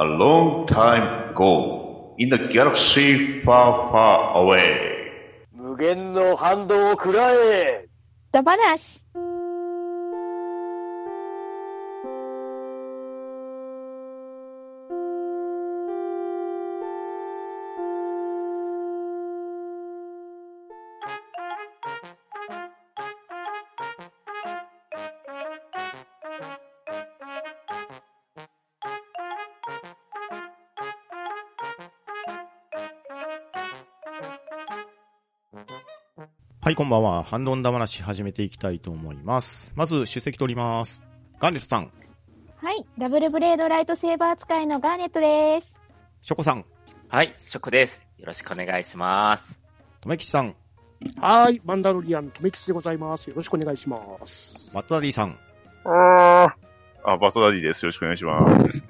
A long time ago, in the galaxy far, far away. 無限の反動を食らえだ話。はい、 こんばんは。ハンドンダ話始めていきたいと思います。まず、出席取ります。ガンネットさん、はい。ダブルブレードライトセーバー使いのガーネットです。ショコさん、はい、ショコです。よろしくお願いします。とめきちさん、はい、マンダロリアン、とめきちでございます。よろしくお願いします。マットダディさん、ああ、バトダディです。よろしくお願いします。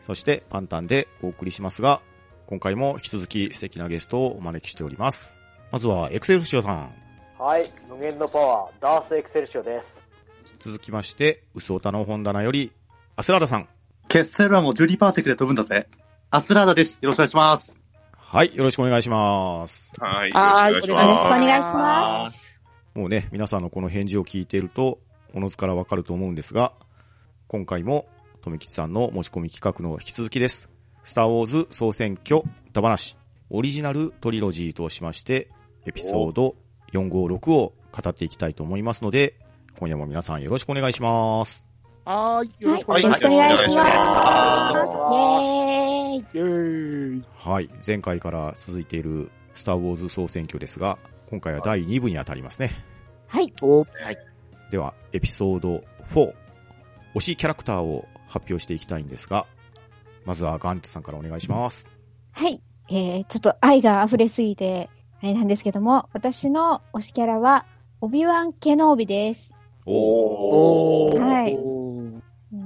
そしてパンタンでお送りしますが、今回も引き続き素敵なゲストをお招きしております。まずは、エクセルシオさん。はい、無限のパワー、ダースエクセルシオです。続きまして、ウスオタの本棚より、アスラーダさん。ケッセルラも12パーセクで飛ぶんだぜ。アスラーダです。よろしくお願いします。はい、よろしくお願いします。はい。はいよろしくおお願いし願いします。もうね、皆さんのこの返事を聞いていると、おのずからわかると思うんですが、今回も、とめきちさんの持ち込み企画の引き続きです。スターウォーズ総選挙歌話、オリジナルトリロジーとしまして、エピソード456を語っていきたいと思いますので、今夜も皆さんよろしくお願いします。はい、よろしくおはい。願いよろします。しくお願いします。イェーイ。イェーイ。はい、前回から続いているスターウォーズ総選挙ですが、今回は第2部にあたりますね。はい。お、では、エピソード4、推しキャラクターを発表していきたいんですが、まずはガンテさんからお願いします。はい。えー、ちょっと愛が溢れすぎて、あれなんですけども、私の推しキャラは、オビワン・ケノービです。おー。はい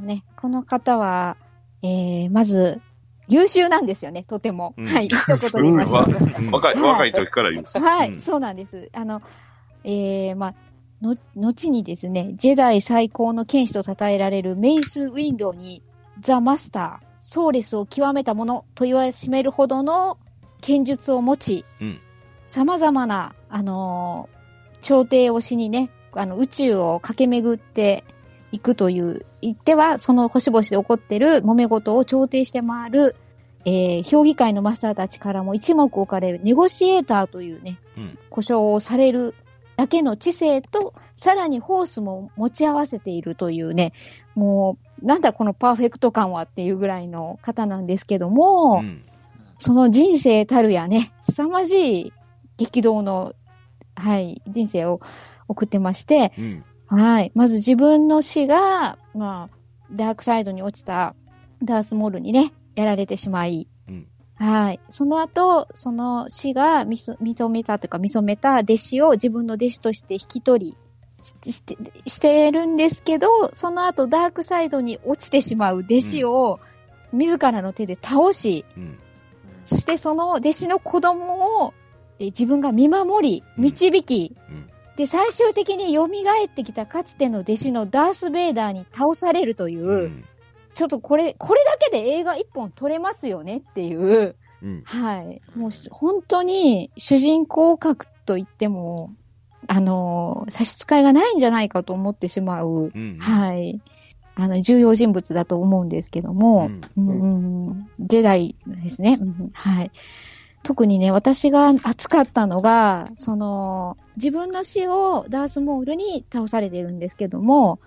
ね、この方は、えー、まず、優秀なんですよね、とても。うんはい、一言で言いますと。うん若い若い時から言う。はい、うんそうなんです。あの、えー、まあ、の、後にですね、ジェダイ最高の剣士と称えられるメイス・ウィンドウに、ザ・マスター、ソーレスを極めたものと言わしめるほどの剣術を持ち、うん様々な、あのー朝廷をしにね、あの、宇宙を駆け巡っていくという、言っては、その星々で起こってる揉め事を調停して回る、えー、評議会のマスターたちからも一目置かれるネゴシエーターというね、うん。故障をされるだけの知性と、さらにホースも持ち合わせているというね、もう、なんだこのパーフェクト感はっていうぐらいの方なんですけども、うん。その人生たるやね、凄まじい激動の、はい、人生を送ってまして、うん。はい。まず自分の死が、まあ、ダークサイドに落ちたダースモールにね、やられてしまい、うんはい。その後、その死が認めたというか、見初めた弟子を自分の弟子として引き取り、しして、してるんですけど、その後ダークサイドに落ちてしまう弟子を、自らの手で倒し、うん。そしてその弟子の子供をえ自分が見守り、うん導き、うんで、最終的に蘇ってきたかつての弟子のダース・ベイダーに倒されるという、うん。ちょっとこれ、これだけで映画一本撮れますよねっていう、うん。はい。もうし本当に主人公格と言っても、あのー差し支えがないんじゃないかと思ってしまう、うん。はい。あの、重要人物だと思うんですけども、うんうんうんジェダイですね。うんはい。特にね、私が熱かったのが、その、自分の死をダースモールに倒されてるんですけども、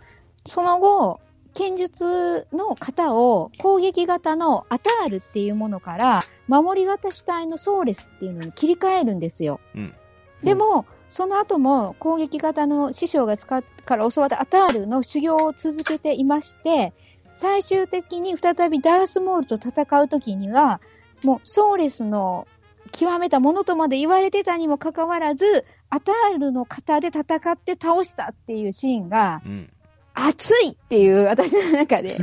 その後、剣術の型を攻撃型のアタールっていうものから、守り型主体のソーレスっていうのに切り替えるんですよ。うんでも、その後も攻撃型の師匠が使っから教わったアタールの修行を続けていまして、最終的に再びダースモールと戦うときには、もうソーレスの極めたものとまで言われてたにもかかわらず、アタールの型で戦って倒したっていうシーンがうん。熱いっていう私の中で。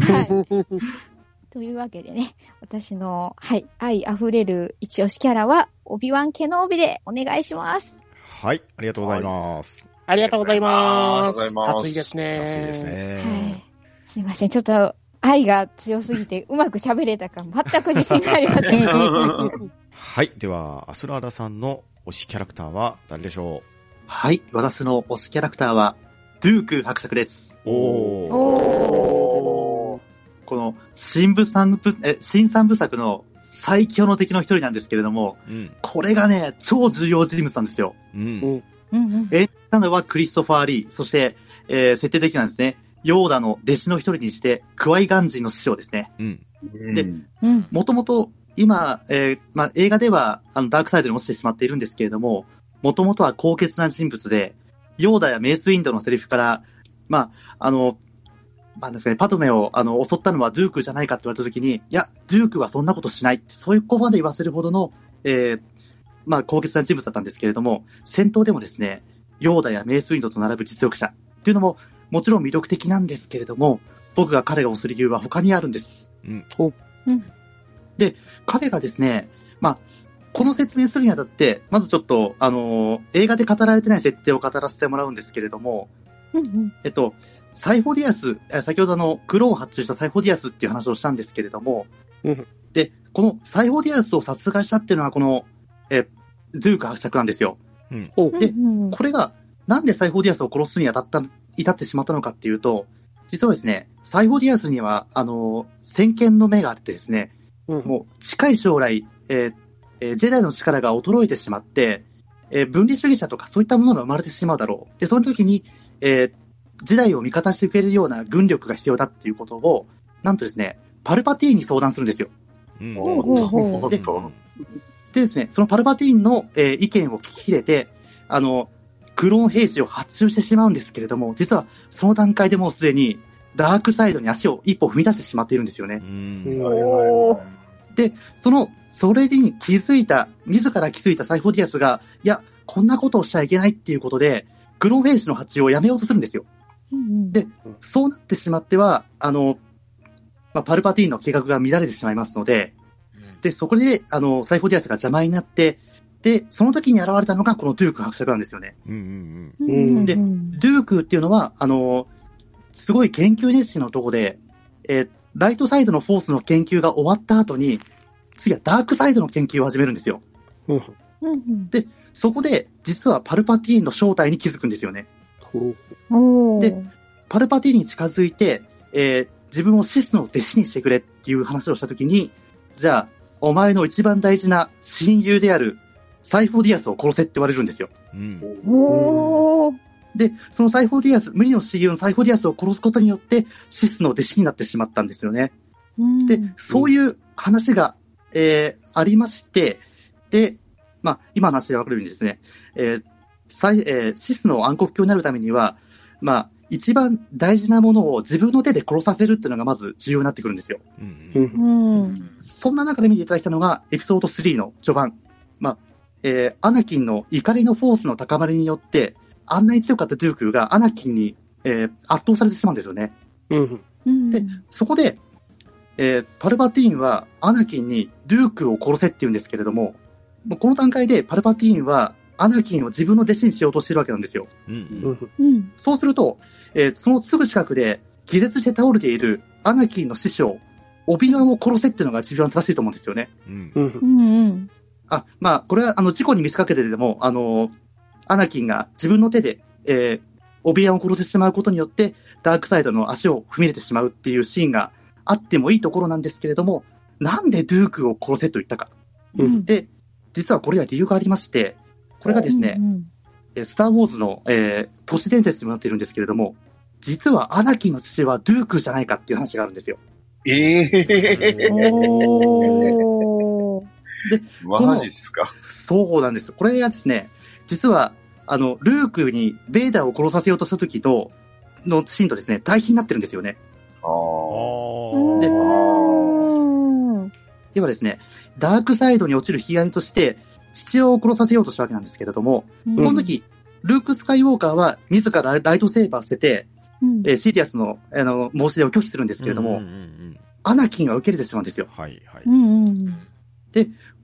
はい。というわけでね、私の、はい、愛溢れる一押しキャラは、オビワン・ケノービでお願いします。はい。ありがとうございます。ありがとうございます。ありがとうございます暑いですね。暑いですはね。い。すいません、ちょっと、愛が強すぎてうまく喋れたか全く自信がありません。はい。では、アスラーダさんの推しキャラクターは誰でしょはい。私の推しキャラクターは、ドゥーク伯爵です。うおー。おこの、新部三部、え、新三部作の最強の敵の一人なんですけれども、うん。これがね、超重要人物なんですよ。うん。うんうん演じたのはクリストファー・リー、そして、えー、設定的なんですね。ヨーダの弟子の一人にして、クワイガンジンの師匠ですね。うん。でうんもともと、今、えーまあ、映画では、あの、ダークサイドに落ちてしまっているんですけれども、もともとは高潔な人物で、ヨーダやメイスウィンドのセリフから、まあ、あの、まあですね、パトメを、あの、襲ったのはドゥークじゃないかって言われたときに、いや、ドゥークはそんなことしないって、そういう言葉で言わせるほどの、えーまあ、高潔な人物だったんですけれども、戦闘でもですね、ヨーダやメイスウィンドと並ぶ実力者っていうのも、もちろん魅力的なんですけれども、僕が彼が推す理由は他にあるんです。うん。彼がですね、まあ、この説明するにあたって、まずちょっと、あのー映画で語られてない設定を語らせてもらうんですけれども、うんえっと、サイフォディアス、え先ほどあの、クローンを発注したサイフォディアスっていう話をしたんですけれども、うん。で、このサイフォディアスを殺害したっていうのはこの、え、ドゥーク伯爵なんですよ。うん。これが、なんでサイフォディアスを殺すに当たった、至ってしまったのかっていうと、実はですね、サイフォディアスには、あの、先見の目があってですね、うんもう近い将来、えーえージェダイの力が衰えてしまって、えー分離主義者とかそういったものが生まれてしまうだろう。で、その時に、えージェダイを味方してくれるような軍力が必要だっていうことを、なんとですね、パルパティーンに相談するんですよ。うん。ほうほうほうおっとでですね、そのパルパティーンの、えー意見を聞き入れて、あの、クローン兵士を発注してしまうんですけれども、実はその段階でもうすでにダークサイドに足を一歩踏み出してしまっているんですよね。うん。おーその、それに気づいた、自ら気づいたサイフォディアスが、いや、こんなことをしちゃいけないっていうことで、クローン兵士の発注をやめようとするんですよ。うんでそうなってしまっては、あの、まあ、パルパティーンの計画が乱れてしまいますので、で、そこで、あの、サイフォディアスが邪魔になって、で、その時に現れたのがこのドゥーク伯爵なんですよね。うん。うんうんでうんドゥークっていうのは、あの、すごい研究熱心のとこで、えーライトサイドのフォースの研究が終わった後に、次はダークサイドの研究を始めるんですよ。うんうんそこで、実はパルパティーンの正体に気づくんですよね。でパルパティーンに近づいて、えー自分をシスの弟子にしてくれっていう話をしたときに、じゃあ、お前の一番大事な親友であるサイフォディアスを殺せって言われるんですよ。うん。おーで、そのサイフォディアス、無二の親友のサイフォディアスを殺すことによって、シスの弟子になってしまったんですよね。うんで、そういう話が、えーありまして、で、まあ、今の話でわかるようにですね、えーサイえーシスの暗黒鏡になるためには、まあ、一番大事なものを自分の手で殺させるっていうのがまず重要になってくるんですよ。うんそんな中で見ていただいたのが、エピソード3の序盤。まあ、えーアナキンの怒りのフォースの高まりによって、あんなに強かったドゥークがアナキンに、えー圧倒されてしまうんですよね。うんうんでそこで、えーパルパティーンはアナキンにドゥークを殺せって言うんですけれども、もうこの段階でパルパティーンはアナキンを自分の弟子にしようとしてるわけなんですよ。うん。うんうんそうすると、えーそのすぐ近くで気絶して倒れているアナキンの師匠、オビワンを殺せっていうのが一番正しいと思うんですよね。うん。うんうんうんあ、まあ、これはあの事故に見せかけてでも、あの、アナキンが自分の手で、えーオビワンを殺してしまうことによって、ダークサイドの足を踏み入れてしまうっていうシーンがあってもいいところなんですけれども、なんでドゥークを殺せと言ったか。うんで、実はこれは理由がありまして、これがですね、うんえースター・ウォーズの、えー都市伝説にもなっているんですけれども、実はアナキンの父はドゥークじゃないかっていう話があるんですよ。ええおーマジっすか。そうなんですよ。これがですね、実は、あの、ルークにベイダーを殺させようとした時と、のシーンとですね、対比になってるんですよね。あでんうん。ではですね、ダークサイドに落ちる引き金として、父親を殺させようとしたわけなんですけれども、この時、ルーク・スカイウォーカーは自らライトセーバー捨てて、うん。えーシリアスのあの申し出を拒否するんですけれども、うんうんうん。アナキンは受け入れてしまうんですよ。はいはい。うんうん。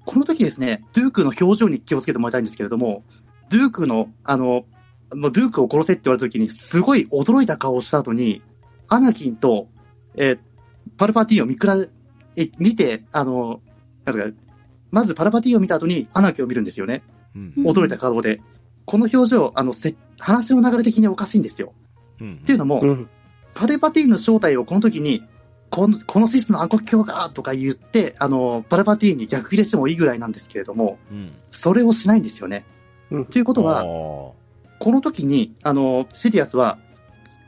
この時ですね、ドゥークの表情に気をつけてもらいたいんですけれども、ドゥークの、あの、もうドゥークを殺せって言われた時に、すごい驚いた顔をした後に、アナキンと、えーパルパティーンを見比べ、え見て、あの、なんか、まずパルパティーンを見た後にアナキを見るんですよね。うん。驚いた顔で。この表情、あの、せ話の流れ的におかしいんですよ。うん。っていうのも、うん。パルパティーンの正体をこの時に、この、このシスの暗黒鏡がとか言って、あの、パルパティーンに逆切れしてもいいぐらいなんですけれども、うん。それをしないんですよね。うんということは、この時に、あの、シリアスは、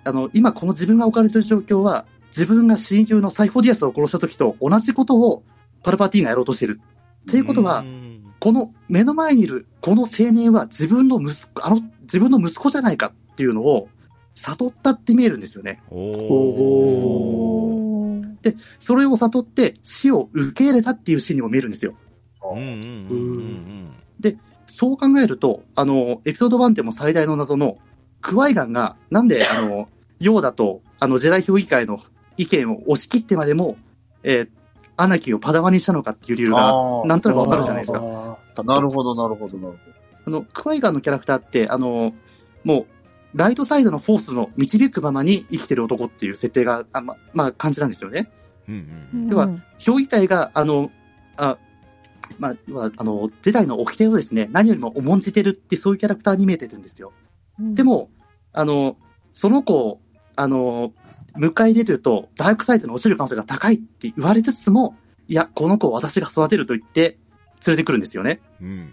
あの、今この自分が置かれている状況は、自分が親友のサイフォディアスを殺した時と同じことをパルパティーンがやろうとしている。っていうことは、うんこの目の前にいるこの青年は自分の息子、あの、自分の息子じゃないかっていうのを悟ったって見えるんですよね。おおー。それを悟って死を受け入れたっていうシーンにも見えるんですよ。うんうんうんうんそう考えると、あの、エピソード1でも最大の謎の、クワイガンが、なんで、あの、ヨーダと、あの、ジェダイ評議会の意見を押し切ってまでも、えーアナキーをパダワにしたのかっていう理由が、なんとなくわかるじゃないですか。かなるほど、なるほど、なるあの、クワイガンのキャラクターって、あの、もう、ライトサイドのフォースの導くままに生きてる男っていう設定が、あま、まあ、感じなんですよね。うんうんでは評議会が、あの、あ、まあ、まああの、ジェダイの掟をですね、何よりも重んじてるってそういうキャラクターに見えてるんですよ。で、も、あの、その子を、あの、迎え入れると、ダークサイドに落ちる可能性が高いって言われつつも、いや、この子を私が育てると言って、連れてくるんですよね。うん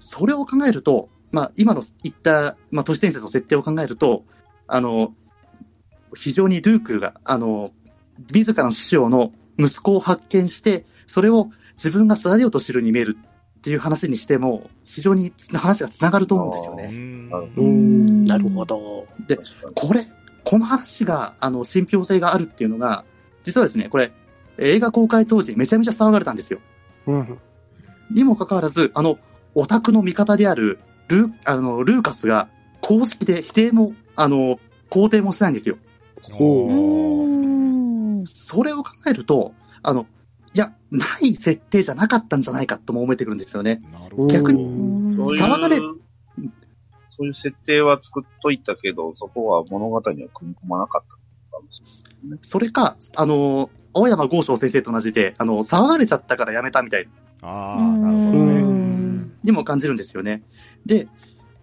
それを考えると、まあ、今の言った、まあ、都市伝説の設定を考えると、あの、非常にルークが、あの、自らの師匠の息子を発見して、それを自分が育てようとしてるように見えるっていう話にしても、非常に話が繋がると思うんですようね。んなるほうん。なるほど。ど。これ、この話が、あの、信憑性があるっていうのが、実はですね、これ、映画公開当時めちゃめちゃ騒がれたんですよ。うん。にもかかわらず、あの、オタクの味方である、ルー、あの、ルーカスが、公式で否定も、あの、肯定もしないんですよ。ほううん。それを考えると、あの、いや、ない設定じゃなかったんじゃないかとも思えてくるんですよね。なるほど。逆にに。そういう騒がれそういう設定は作っといたけど、そこは物語には組み込まなかったかもしれないね。それか、あの、青山豪昌先生と同じで、あの、騒がれちゃったからやめたみたいああ、なるほどうね。ん。にも感じるんですよね。で、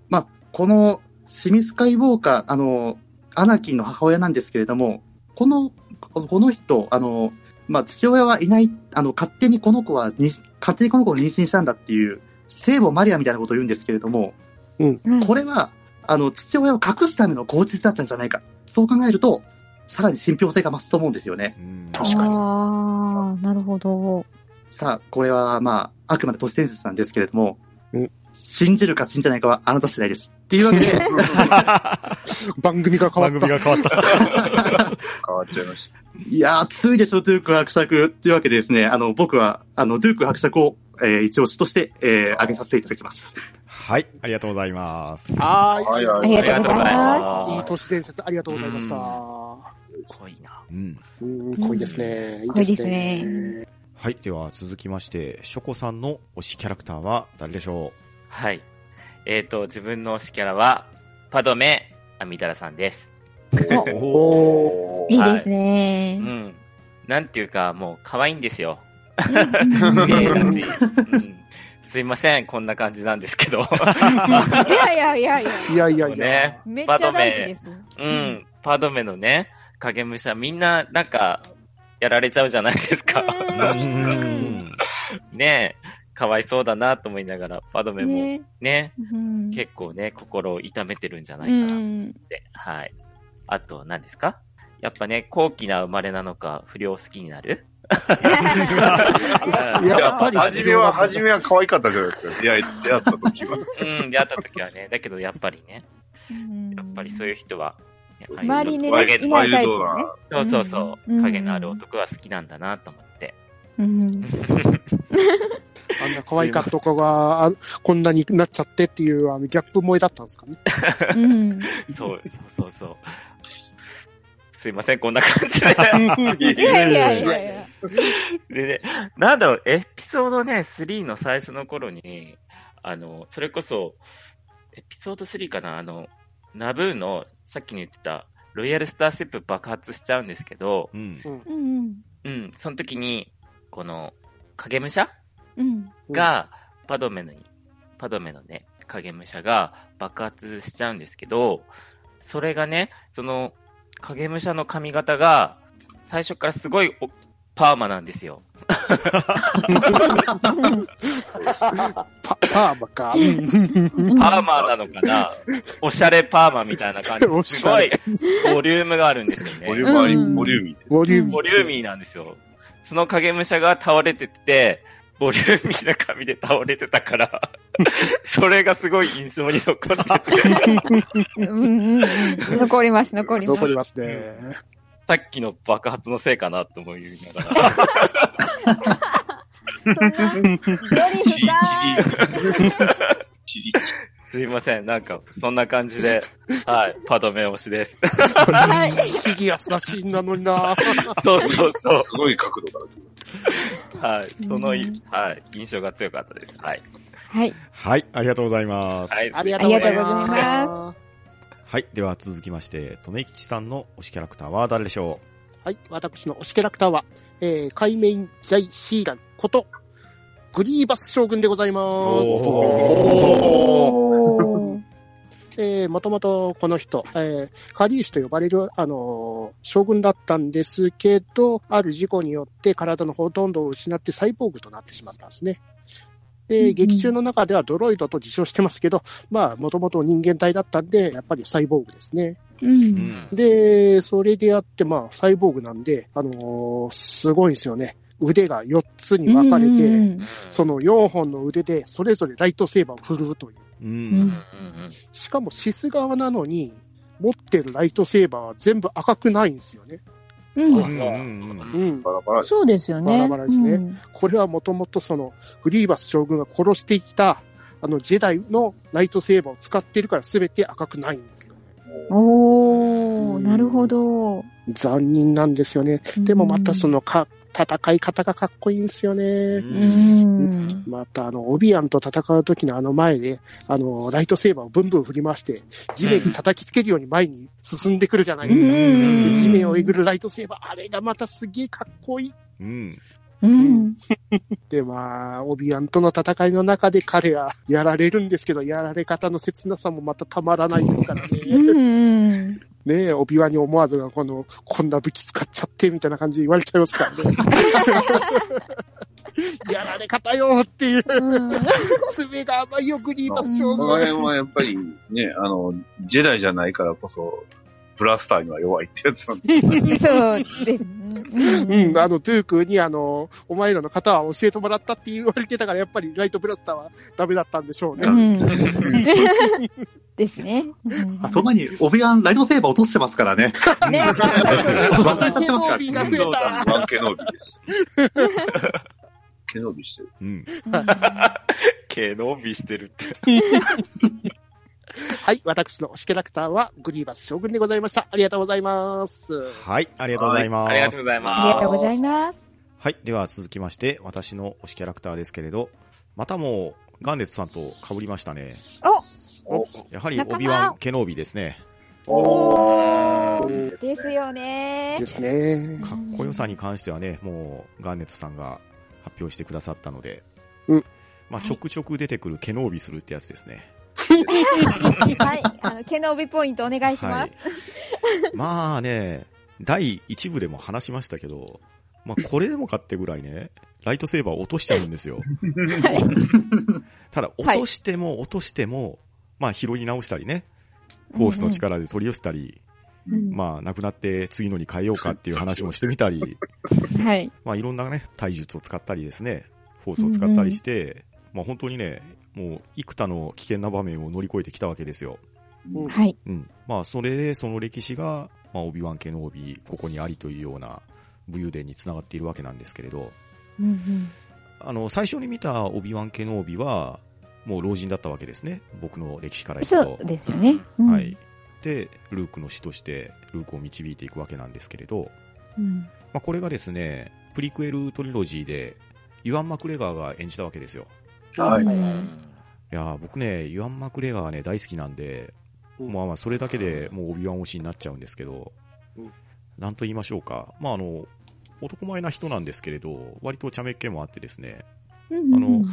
まあ、この、シミスカイウォーカー、あの、アナキンの母親なんですけれども、この、この人、あの、まあ、父親はいない、あの、勝手にこの子はに、勝手にこの子を妊娠したんだっていう、聖母マリアみたいなことを言うんですけれども、これは、あの、父親を隠すための口実だったんじゃないか。そう考えると、さらに信憑性が増すと思うんですよね。うん確かにああ、なるほど。さあ、これは、まあ、あくまで都市伝説なんですけれどもうん、信じるか信じないかはあなた次第です。っていうわけで、番組が変わった。番組が変わった。変わっちゃいました。いやー、ついでしょ、ドゥーク伯爵。っていうわけでですね、あの、僕は、あの、ドゥーク伯爵を、えー一押しとして、えー、挙げさせていただきます。はい、ありがとうございます。ははいはありがとうございまい。いい都市伝説ありがとうございました。濃いな。うん。うん、濃いですね。濃いですね。はい、では続きまして、ショコさんの推しキャラクターは誰でしょはい。えっ、と、自分の推しキャラは、パドメ・アミダラさんです。うおいいですうね。ん。なんていうか、もう可愛いんですよ。すいません、こんな感じなんですけど。いやいやいやいや。いやいやいや。ね。めっちゃ大事です。うん。パドメのね、影武者、みんな、なんか、やられちゃうじゃないですか。うん。ねえ、かわいそうだなと思いながら、パドメもね、ね。うん結構ね、心を痛めてるんじゃなういかなっん。て。はい。あと、何ですか？やっぱね、高貴な生まれなのか、不良好きになる？いややっぱり初めは、初めは可愛かったじゃないですか。出会い、出会った時は。うん、出会った時はね。だけど、やっぱりね、やっぱりそういう人は、周りにね、影いないタイプね。そうそうそう、うん影のある男は好きなんだなと思って。うん。あんな可愛かった子が、あこんなになっちゃってっていう、あの、ギャップ萌えだったんですかね？うん。そう、そうそうそう。すいません、こんな感じで。いやいやいやいや。でね、なんだろう、エピソードね、3の最初の頃に、あの、それこそ、エピソード3かな、あの、ナブーの、さっきに言ってた、ロイヤルスターシップ爆発しちゃうんですけど、うん。うんうん。うん、その時に、この、影武者？うん。が、パドメのに、パドメのね、影武者が爆発しちゃうんですけど、それがね、その、影武者の髪型が、最初からすごいおパーマなんですよ。パ、パーマか。うんパーマなのかな？おしゃれパーマみたいな感おじ。すごいボリュームがあるんですよね。ボリュームあり、うんボリューミーです。ボリューム。ボリューミーなんですよ。その影武者が倒れてて、ボリューミーな髪で倒れてたから、それがすごい印象に残ってて、うんうんうん。残ります、残ります残。りますね。さっきの爆発のせいかなと思いながら。そんな、より深い。すいません。なんか、そんな感じで、はい、パドメ推しです。はい。シギアスなシーンなのにな。そうそうそすごい角度からう。はい、そのはい、印象が強かったです。はい。はい。はい、ありがとうございます。はい、ありがとうございま。ますはい、では続きまして、とめきちさんの推しキャラクターは誰でしょはい、私の推しキャラクターは、えー、海面ジャイシーガンこと、グリーバス将軍でございます。おー。えー、もともとこの人、えー、カリーシュと呼ばれる、あのー将軍だったんですけど、ある事故によって体のほとんどを失ってサイボーグとなってしまったんですね。で、うんうん劇中の中ではドロイドと自称してますけど、まあ、もともと人間体だったんで、やっぱりサイボーグですね。う。う。うんん。で、それであって、まあ、サイボーグなんで、あのーすごいんですよね。腕が4つに分かれて、うんその4本の腕でそれぞれライトセーバーを振るうという。ううんうんん。しかもシス側なのに、持ってるライトセーバーは全部赤くないんですよね。うんうん。うん。うん。バラバラそうですよね。バラバラですねうんこれはもともとその、グリーバス将軍が殺してきた、あの、ジェダイのライトセーバーを使ってるから全て赤くないんですよね。おー、なるほど。残忍なんですよね。でもまたそのか、戦い方がかっこいいんですよね。うん。また、あの、オビアンと戦う時のあの前で、あの、ライトセーバーをブンブン振り回して、地面に叩きつけるように前に進んでくるじゃないですか。うんで地面をえぐるライトセーバー、あれがまたすげえかっこいい。うん。うん。で、まあ、オビアンとの戦いの中で彼はやられるんですけど、やられ方の切なさもまたたまらないですからうね。ん。ねえ、オビワンに思わずがこの、こんな武器使っちゃって、みたいな感じで言われちゃいますからね。やられ方よっていう、爪が甘いよ、グリーバス将この軍。辺はやっぱりね、あの、ジェダイじゃないからこそ、ブラスターには弱いってやつなんで。そうですね。うん、あの、トゥークにあの、お前らの方は教えてもらったって言われてたから、やっぱりライトブラスターはダメだったんでしょうね。うん。ですね。その前に、オビアン、ライトセーバー落としてますからね。ね。忘れちゃってますから。ケノービーが増えた。ワンケノビです。ケノビしてる。うん。毛伸びしてるって。はい、私の推しキャラクターは、グリーバス将軍でございました。ありがとうございます。はい、ありがとうございます。ありがとうございます。ありがとうございます。はい。では続きまして、私の推しキャラクターですけれど、またもう、ガンネットさんと被りましたね。おやはり、オビワン・ケノービですね。おーですよねで。すね。かっこよさに関してはね、もう、ガンネットさんが発表してくださったので、うんまあ、ちょくちょく出てくるケノービするってやつですね。はい。あの、毛の帯ポイントお願いします。まあね、第1部でも話しましたけど、まあ、これでもかってぐらいね、ライトセーバー落としちゃうんですよ。ただ、落としても落としても、まあ、拾い直したりね、フォースの力で取り寄せたり、うん。まあ、なくなって次のに変えようかっていう話もしてみたり、はい。まあ、いろんなね、体術を使ったりですね、フォースを使ったりして、まあ、本当にね、もう、幾多の危険な場面を乗り越えてきたわけですよ。はい。うん。まあ、それで、その歴史が、まあ、オビワン系の帯、ここにありというような武勇伝につながっているわけなんですけれど、うんあの、最初に見たオビワン系の帯は、もう老人だったわけですね。僕の歴史からうん言うと。そうですよね。うんはい。。で、ルークの死として、ルークを導いていくわけなんですけれど、うんまあ、これがですね、プリクエルトリロジーで、ユアン・マクレガーが演じたわけですよ。はい。うんいやー僕ね、ユアン・マクレガーがね、大好きなんで、うんまあまあ、それだけでもうオビワン推しになっちゃうんですけどうん、なんと言いましょうか。まああの、男前な人なんですけれど、割と茶目っ気もあってですね、うんあの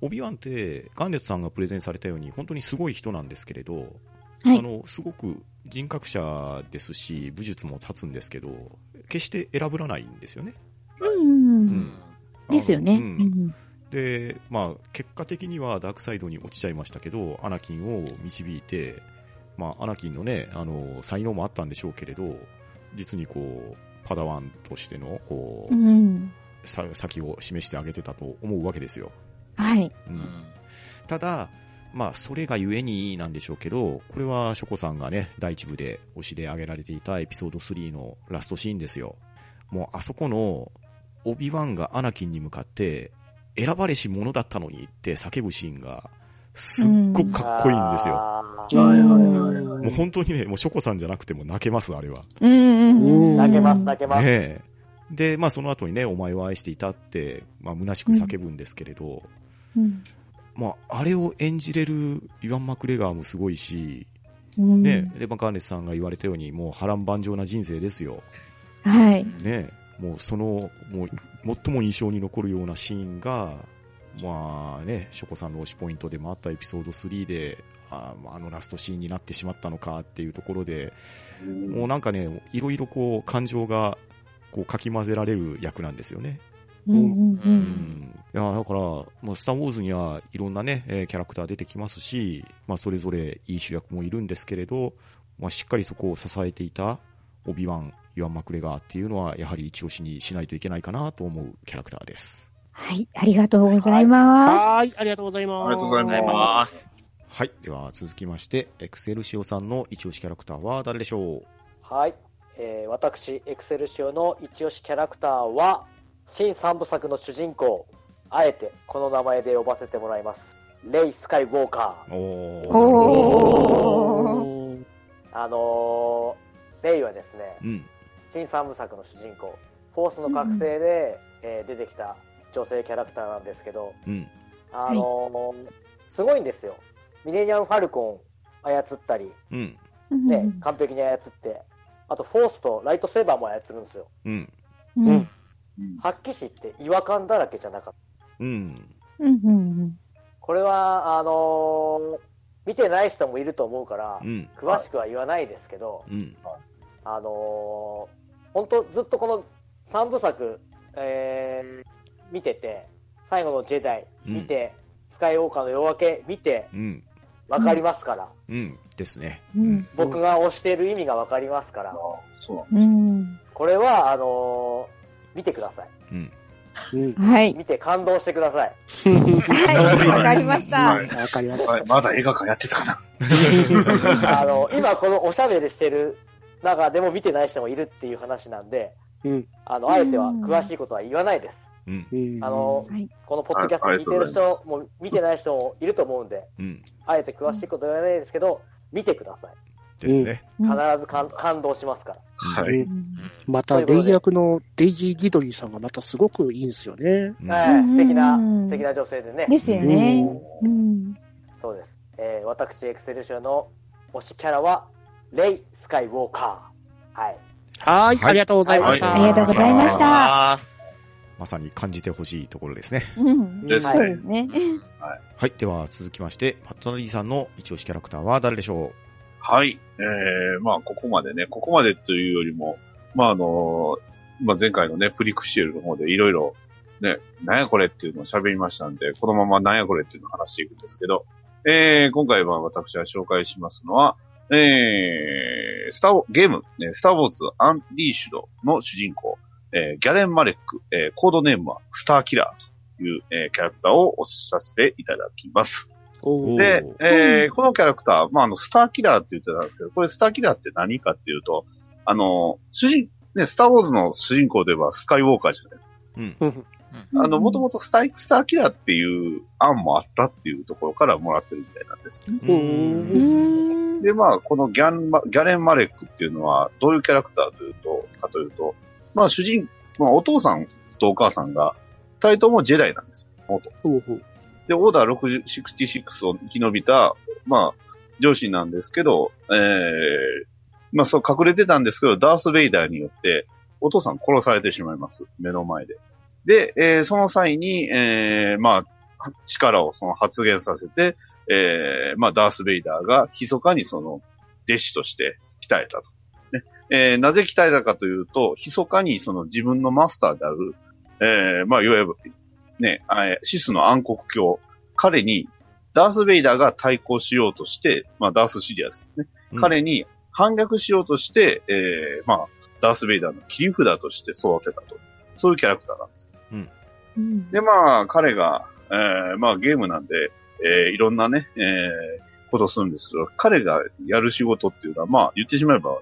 オビワンって、ガンネツさんがプレゼンされたように、本当にすごい人なんですけれど、はい。あの、すごく人格者ですし、武術も立つんですけど、決して選ぶらないんですよね。うんうんですよね。うん。うんで、まあ、結果的にはダークサイドに落ちちゃいましたけど、アナキンを導いて、まあ、アナキンのね、あの、才能もあったんでしょうけれど、実にこう、パダワンとしての、こう、うん。さ先を示してあげてたと思うわけですよ。はい。ううんん。ただ、まあ、それがゆえになんでしょうけど、これはショコさんがね、第一部で推しで挙げられていたエピソード3のラストシーンですよ。もう、あそこの、オビワンがアナキンに向かって、選ばれし者だったのにって叫ぶシーンが、すっごくかっこいいんですよ。もう本当にね、もうショコさんじゃなくても泣けます、あれは。うんうんうん。泣けます、泣けます。ねえ。で、まあその後にね、お前を愛していたって、まあ虚しく叫ぶんですけれど、うんまああれを演じれるイワン・マクレガーもすごいし、うんね、レバン・カーネスさんが言われたように、もう波乱万丈な人生ですよ。はい。ね、もうその、もう、最も印象に残るようなシーンが、まあね、ショコさんの推しポイントでもあったエピソード3で、ああのラストシーンになってしまったのかっていうところで、もうなんかね、いろいろこう、感情が、こう、かき混ぜられる役なんですよね。うんうんう。うんん。いや、だから、もう、スター・ウォーズにはいろんなね、えーキャラクター出てきますし、まあ、それぞれいい主役もいるんですけれど、まあ、しっかりそこを支えていた、オビワン、ユアン・マクレガーっていうのは、やはり一押しにしないといけないかなと思うキャラクターです。はい。ありがとうございまはーい、ありがとうございます。ありがとうございありがとうございます。はい。では、続きまして、エクセルシオさんの一押しキャラクターは誰でしょう？はい。えー私、エクセルシオの一押しキャラクターは、新三部作の主人公、あえてこの名前で呼ばせてもらいます。レイ・スカイ・ウォーカー。おー。あのーレイはですね、うん。新三部作の主人公、フォースの覚醒で、えー出てきた女性キャラクターなんですけど、うん。あのーすごいんですよ。ミレニアム・ファルコン操ったり、うん。ね、完璧に操って、あとフォースとライトセーバーも操るんですよ。うん。うんうん発揮士って違和感だらけじゃなかった。うん。うんうんこれは、あのー見てない人もいると思うからう、ん。詳しくは言わないですけど、うん。あのー本当ずっとこの3部作、えー見てて、最後のジェダイ見て、スカイウォーカーの夜明け見て、うん。わかりますから、うん。ですね。うん僕が推している意味がわかりますから、そううんこれは、あのー見てください。うん。うんはい。見て感動してください。はい。わかりました。はいわかります。はい、まだ映画館やってたかな。あの、今このおしゃべりしてる中でも見てない人もいるっていう話なんで、うんあの、あえては詳しいことは言わないです。うん。うんあの、はいこのポッドキャスト聞いてる人も見てない人もいると思うんで、うん。あえて詳しいことは言わないですけど、見てください。ですね。必ず感感動しますから。はい。また、レイ役のデイジー・ギドリーさんがまたすごくいいんですよね。うんはい、素敵なうん、素敵な女性でね。ですよね。うん。そうです。えー私、エクセルシオの推しキャラは、レイ・スカイ・ウォーカー。はい。はい、はいありがとうございました。ありがとうございましたあまさに感じてほしいところですね。うん。ですそうですね。はい。では、続きまして、パットナリーさんの一押しキャラクターは誰でしょはい。えー、まあ、ここまでね、ここまでというよりも、まあ、あのまあ、前回のね、プリクシエルの方でいろいろ、ね、なんやこれっていうのを喋りましたんで、このままなんやこれっていうのを話していくんですけど、えー、今回は私が紹介しますのは、えー、スターゲーム、ね、スターウォーズアンリーシュドの主人公、えー、ギャレン・マレック、えー、コードネームはスターキラーという、えー、キャラクターをおしさせていただきます。でえーこのキャラクター、まあ、あの、スターキラーって言ってたんですけど、これスターキラーって何かっていうと、あの、主人、ね、スターウォーズの主人公ではスカイウォーカーじゃない。うん。うんあの、もともとスター、スターキラーっていう案もあったっていうところからもらってるみたいなんです。ううんん。で、まあ、このギャンマ、ギャレン・マレックっていうのは、どういうキャラクターというと、かというと、まあ、主人、まあ、お父さんとお母さんが、二人ともジェダイなんです。元ほうほうで、オーダー60 66を生き延びた、まあ、上司なんですけど、えー、まあそう隠れてたんですけど、ダース・ベイダーによって、お父さん殺されてしまいます。目の前で。で、えーその際に、えーまあ、力をその発現させて、えーまあ、ダース・ベイダーが密かにその、弟子として鍛えたと。ねえーなぜ鍛えたかというと、密かにその自分のマスターである、えーまあ、いわゆる、ね、シスの暗黒教、彼に、ダース・ベイダーが対抗しようとして、まあ、ダース・シリアスですね。うん彼に反逆しようとして、えーまあ、ダース・ベイダーの切り札として育てたと。そういうキャラクターなんです。うんで、まあ、彼が、えーまあ、ゲームなんで、えーいろんなね、えーことをするんですけど、彼がやる仕事っていうのは、まあ、言ってしまえば、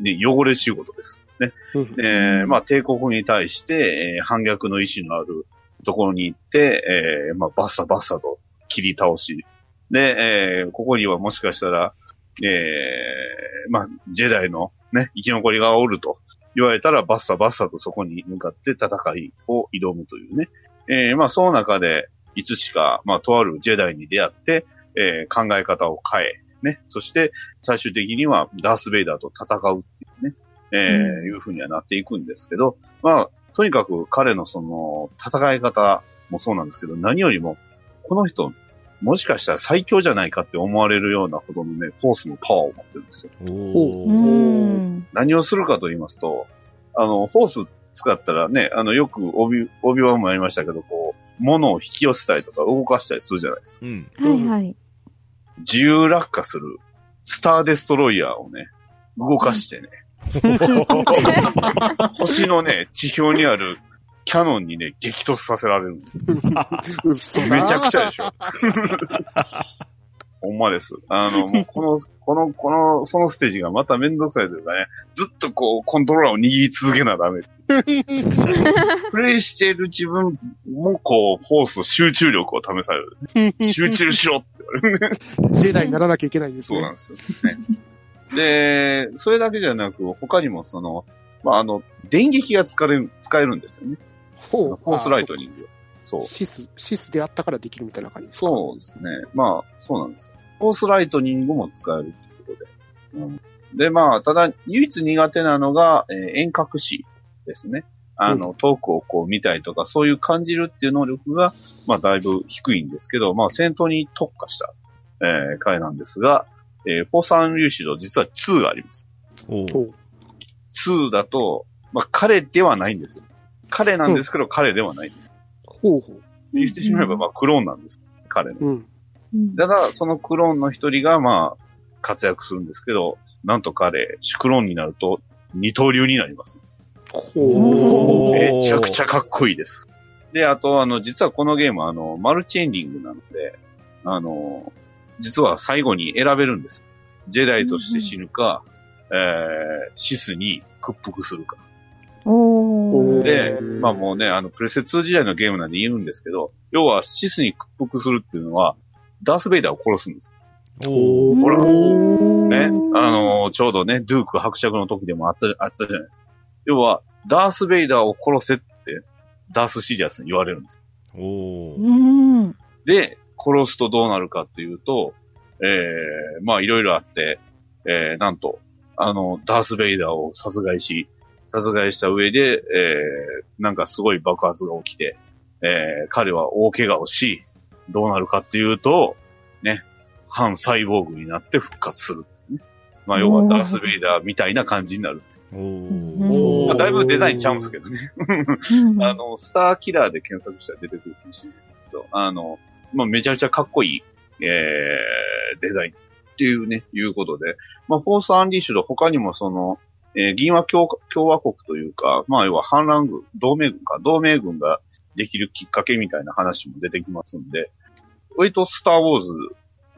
ね、汚れ仕事です。ね。うんえーまあ、帝国に対して、えー反逆の意志のあるところに行って、えーまあ、バッサバッサと切り倒し、で、えーここにはもしかしたら、えーまあ、ジェダイのね、生き残りがおると言われたら、バッサバッサとそこに向かって戦いを挑むというね。えーまあ、その中で、いつしか、まあ、とあるジェダイに出会って、えー考え方を変え、ね。そして、最終的には、ダース・ベイダーと戦うっていうね、えーうんいう風にはなっていくんですけど、まあ、とにかく彼のその、戦い方もそうなんですけど、何よりも、この人、もしかしたら最強じゃないかって思われるようなほどのね、フォースのパワーを持ってるんですよ。お。何をするかと言いますと、あの、フォース使ったらね、あの、よくオビ、オビワンもやりましたけど、こう、物を引き寄せたりとか動かしたりするじゃないですか。うん。はいはい。自由落下するスターデストロイヤーをね、動かしてね、星のね、地表にあるキャノンにね、激突させられるんですよ。めちゃくちゃでしょ。ほんまです。あの、もうこの、この、この、そのステージがまためんどくさいというかね、ずっとこう、コントローラーを握り続けなダメ。プレイしている自分もこう、フォース、集中力を試される。集中しろって言われるね。ジェダイにならなきゃいけないんですね。そうなんですよ、ね。で、それだけじゃなく、他にもその、まあ、あの、電撃が使える、使えるんですよね。ほうフォースライトニング。そう。シス、シスであったからできるみたいな感じですか？そうですね。まあ、そうなんですよ。フォースライトニングも使えるってことで。うん、で、まあ、ただ、唯一苦手なのが、えー遠隔視ですね。あの、遠くをこう見たりとか、そういう感じるっていう能力が、まあ、だいぶ低いんですけど、まあ、戦闘に特化した、えー回なんですが、えーフォースアンリューシド、実は2があります。おーほう2だと、まあ、彼ではないんですよ。彼なんですけど、彼ではないんです。ほうほう。言ってしまえば、まあ、クローンなんです。彼の。うん。うんただ、そのクローンの一人が、まあ、活躍するんですけど、なんと彼、シュクローンになると、二刀流になります。ほおめちゃくちゃかっこいいです。で、あと、あの、実はこのゲーム、あの、マルチエンディングなので、あの、実は最後に選べるんです。ジェダイとして死ぬか、えー、シスに屈服するか。でう、んまあもうね、あの、プレセ2時代のゲームなんで言うんですけど、要はシスに屈服するっていうのは、ダース・ベイダーを殺すんです。おーほらうんね。あのーちょうどね、ドゥーク伯爵の時でもあった、あったじゃないですか。要は、ダース・ベイダーを殺せって、ダース・シリアスに言われるんです。お。で、殺すとどうなるかっていうと、えー、まあいろいろあって、えー、なんと、あの、ダース・ベイダーを殺害し、殺害した上で、えー、なんかすごい爆発が起きて、えー、彼は大怪我をし、どうなるかっていうと、ね、反サイボーグになって復活するね。まあ要はダース・ベイダーみたいな感じになる。まあ、だいぶデザインちゃうんですけどね。うん あの、スターキラーで検索したら出てくるかもしれないけど、あの、まあ、めちゃくちゃかっこいい、えー、デザインっていうね、いうことで、まあ、フォースアンリッシュド他にもその、えー、銀河共共和国というか、まあ、要は反乱軍、同盟軍か、同盟軍ができるきっかけみたいな話も出てきますんで、割とスターウォーズ、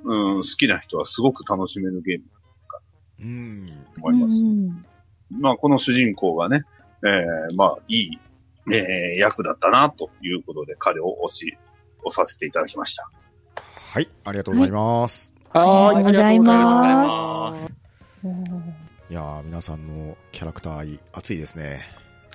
うん、好きな人はすごく楽しめるゲームうん。だと思います。うんまあ、この主人公がね、えー、まあ、いい、えー、役だったな、ということで、彼を押し、押させていただきました。はい、ありがとうございます。はありがとうございます。いやー、皆さんのキャラクター愛、熱いですね。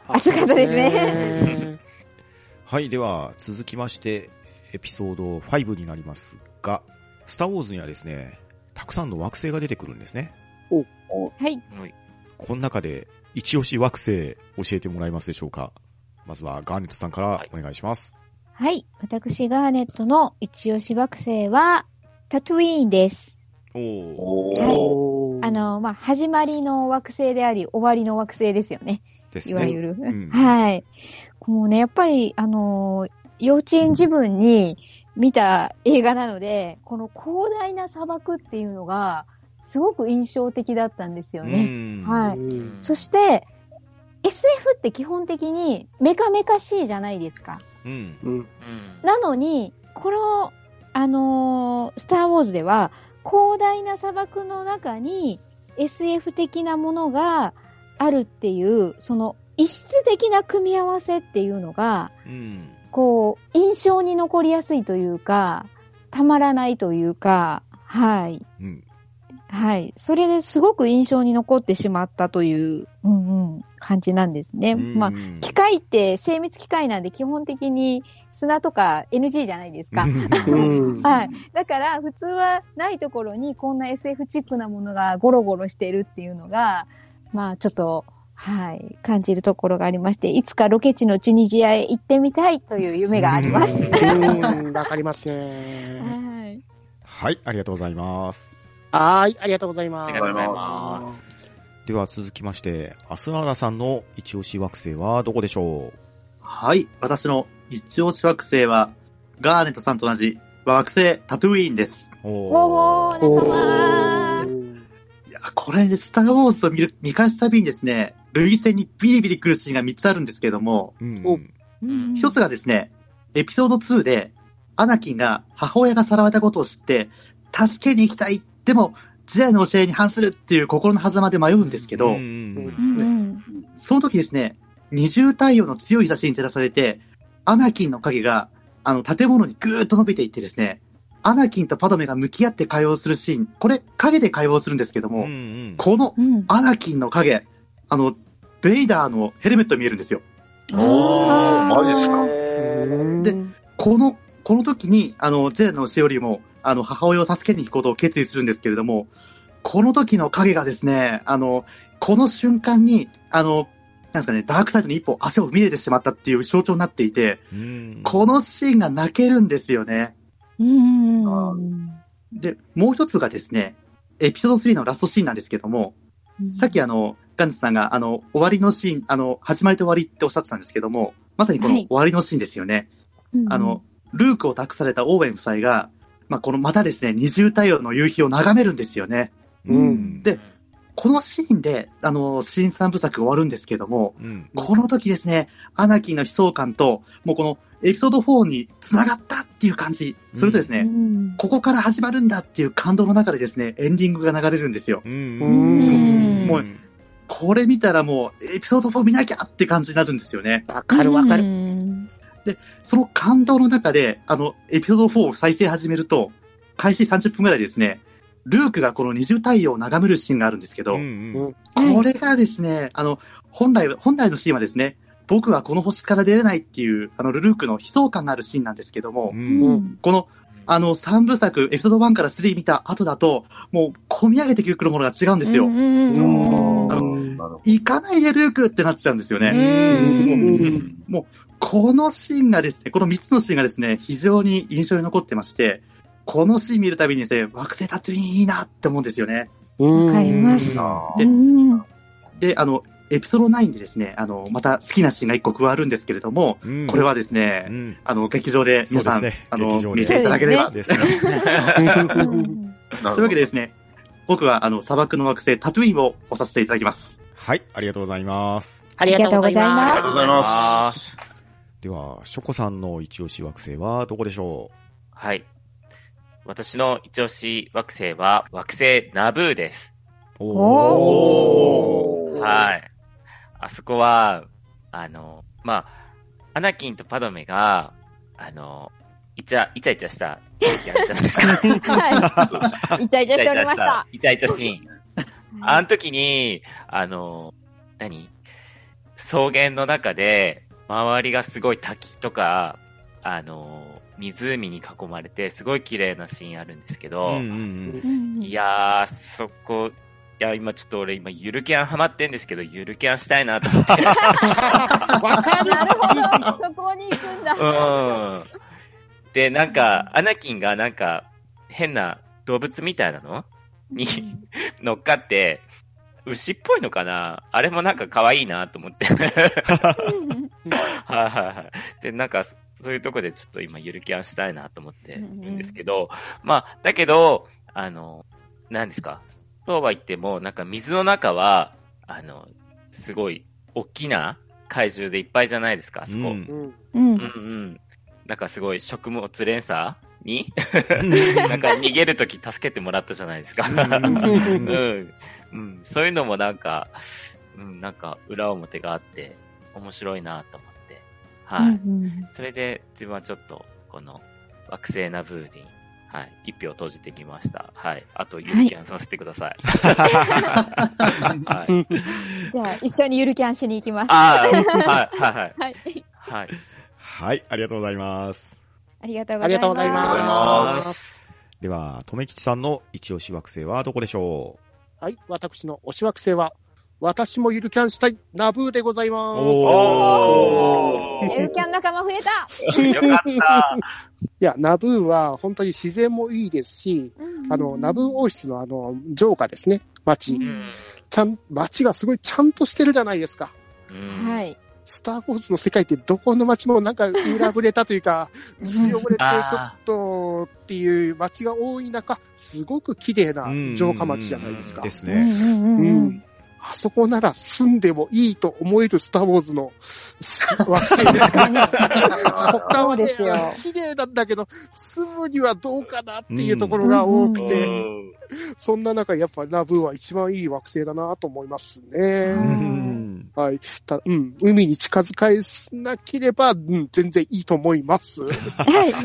熱かったですね はい、では、続きまして、エピソード5になりますが、スターウォーズにはですね、たくさんの惑星が出てくるんですね。はい。はいこの中で、一押し惑星教えてもらえますでしょうか？まずはガーネットさんからお願いします。はい。私、ガーネットの一押し惑星は、タトゥイーンです。おはいあの、まあ、始まりの惑星であり、終わりの惑星ですよね。ですね。いわゆる。うんはい。もうね、やっぱり、あのー幼稚園自分に見た映画なので、この広大な砂漠っていうのが、すごく印象的だったんですよね。うんはい。うんそして、SF って基本的にメカメカしいじゃないですか。うん。うん。うん。なのに、この、あのースター・ウォーズでは、広大な砂漠の中に SF 的なものがあるっていう、その異質的な組み合わせっていうのが、うん。こう、印象に残りやすいというか、たまらないというか、はい。うん。はい。それですごく印象に残ってしまったという、うんうん、感じなんですね。まあ、機械って精密機械なんで基本的に砂とか NG じゃないですか。うん。はい。だから普通はないところにこんな SF チックなものがゴロゴロしてるっていうのが、まあちょっと、はい、感じるところがありまして、いつかロケ地のチュニジアへ行ってみたいという夢があります。うんわかりますね。はい。はい、ありがとうございます。はい、ありがとうございます。ありがとうございまでは続きまして、アスナーダさんの一押し惑星はどこでしょはい。私の一押し惑星は、ガーネットさんと同じ惑星タトゥイーンです。うおおー、仲間これ、スターウォーズを見る、見返すたびにですね、類戦にビリビリ来るシーンが3つあるんですけども、うん。おうん一つがですね、エピソード2で、アナキンが母親がさらわれたことを知って、助けに行きたい。でも、時代の教えに反するっていう心の狭間で迷うんですけど、その時ですね、二重太陽の強い日差しに照らされて、アナキンの影が、あの、建物にぐーっと伸びていってですね、アナキンとパドメが向き合って会話をするシーン、これ、影で会話をするんですけども、うんうんこのうん。アナキンの影、あの、ベイダーのヘルメット見えるんですよ。おー、マジっすか。うんでこの、この時に、あの、ジェダの教えよりも、あの、母親を助けに行くことを決意するんですけれども、この時の影がですね、あの、この瞬間に、あの、なんですかね、ダークサイドに一歩足を踏み入れてしまったっていう象徴になっていて、うん。このシーンが泣けるんですよね。うん。で、もう一つがですね、エピソード3のラストシーンなんですけども、さっきあの、ガンツさんがあの、終わりのシーン、あの、始まりと終わりっておっしゃってたんですけども、まさにこのはい終わりのシーンですよね。あの、ルークを託されたオーウェン夫妻が、まあ、このまたですね、二重太陽の夕日を眺めるんですよね。うん。で、このシーンで、あの、新三部作終わるんですけども、うん。この時ですね、アナキーの悲壮感と、もうこのエピソード4に繋がったっていう感じ。それとですね、うんここから始まるんだっていう感動の中でですね、エンディングが流れるんですよ。う。うんん。もうこれ見たらもう、エピソード4見なきゃって感じになるんですよね。わかるわかうる。んその感動の中で、あの、エピソード4を再生始めると、開始30分ぐらいですね、ルークがこの二重太陽を眺めるシーンがあるんですけど、うん。これがですね、あの、本来、本来のシーンはですね、僕はこの星から出れないっていう、あの、ルルークの悲壮感があるシーンなんですけども、うん。この、あの、三部作、エピソード1から3見た後だと、もう、込み上げてくるものが違うんですよ。行かないでルークってなっちゃうんですよね。うんど。このシーンがですね、この3つのシーンがですね、非常に印象に残ってまして、このシーン見るたびにですね、惑星タトゥイーンいいなって思うんですよね。わかりますあでうんで、あの、エピソード9でですね、あの、また好きなシーンが1個加わるんですけれども、うん。これはですね、うん。あの、劇場で皆さん、ねあの、見ていただければ。ですね。というわけでですね、僕はあの、砂漠の惑星タトゥイーンを押させていただきます。はい、ありがとうございます。ありがとうございありますがとうございます。では、ショコさんの一押し惑星はどこでしょはい。私の一押し惑星は惑星ナブーです。うおおーはい。あそこは、あの、まあ、アナキンとパドメが、あの、イチャ、イチャイチャした時あるじゃないですか。はい。イチャイチャしておりました。イチャイチャシーン。あの時に、あの、何？草原の中で、周りがすごい滝とか、あの、湖に囲まれて、すごい綺麗なシーンあるんですけど、うんうんうん。うんいやー、そこ、いや、今ちょっと俺今ゆるキャンハマってんですけど、ゆるキャンしたいなと思って。わかるなるほど。そこに行くんだ。うん。で、なんか、アナキンがなんか、変な動物みたいなの？に乗っかって、牛っぽいのかな？あれもなんか可愛いなと思って。はいはいはい。で、なんか、そういうとこでちょっと今ゆるキャンしたいなと思ってるんですけど、まあ、だけど、あの、何ですか？そうは言っても、なんか水の中は、あの、すごい大きな怪獣でいっぱいじゃないですか、あそこ。うんうん。うんうんうん。なんかすごい食物連鎖に？なんか逃げるとき助けてもらったじゃないですか。うん。うん。そういうのもなんか、うん、なんか裏表があって面白いなと思って。はい。うんそれで自分はちょっとこの惑星ナブーに、はい、一票投じてみました。はい。あと、ゆるキャンさせてください。はい。じゃあ、一緒にゆるキャンしに行きます。はい、はい、はい。はい。はい。はい、ありがとうございます。ありがとうございます。ありがとうございま。ますでは、とめきちさんの一押し惑星はどこでしょはい。私の推し惑星は、私もゆるキャンしたい、ナブーでございます。おーゆるキャン仲間増えた。よかった。いや、ナブーは本当に自然もいいですし、あの、ナブー王室のあの、城下ですね。町。うん。ちゃん、町がすごいちゃんとしてるじゃないですか。うんはい。スター・ウォーズの世界ってどこの街もなんか裏ぶれたというか、強ぶれてちょあっとっていう街が多い中、すごく綺麗なう城下町じゃないですかで。すね。うんうんううんん。あそこなら住んでもいいと思えるスター・ウォーズの惑星ですね。他はねそうですよ、綺麗なんだけど、住むにはどうかなっていうところが多くうて、んそんな中やっぱナブーは一番いい惑星だなと思いますね。うんはい。たうん。海に近づかなければ、うん、全然いいと思います。はい。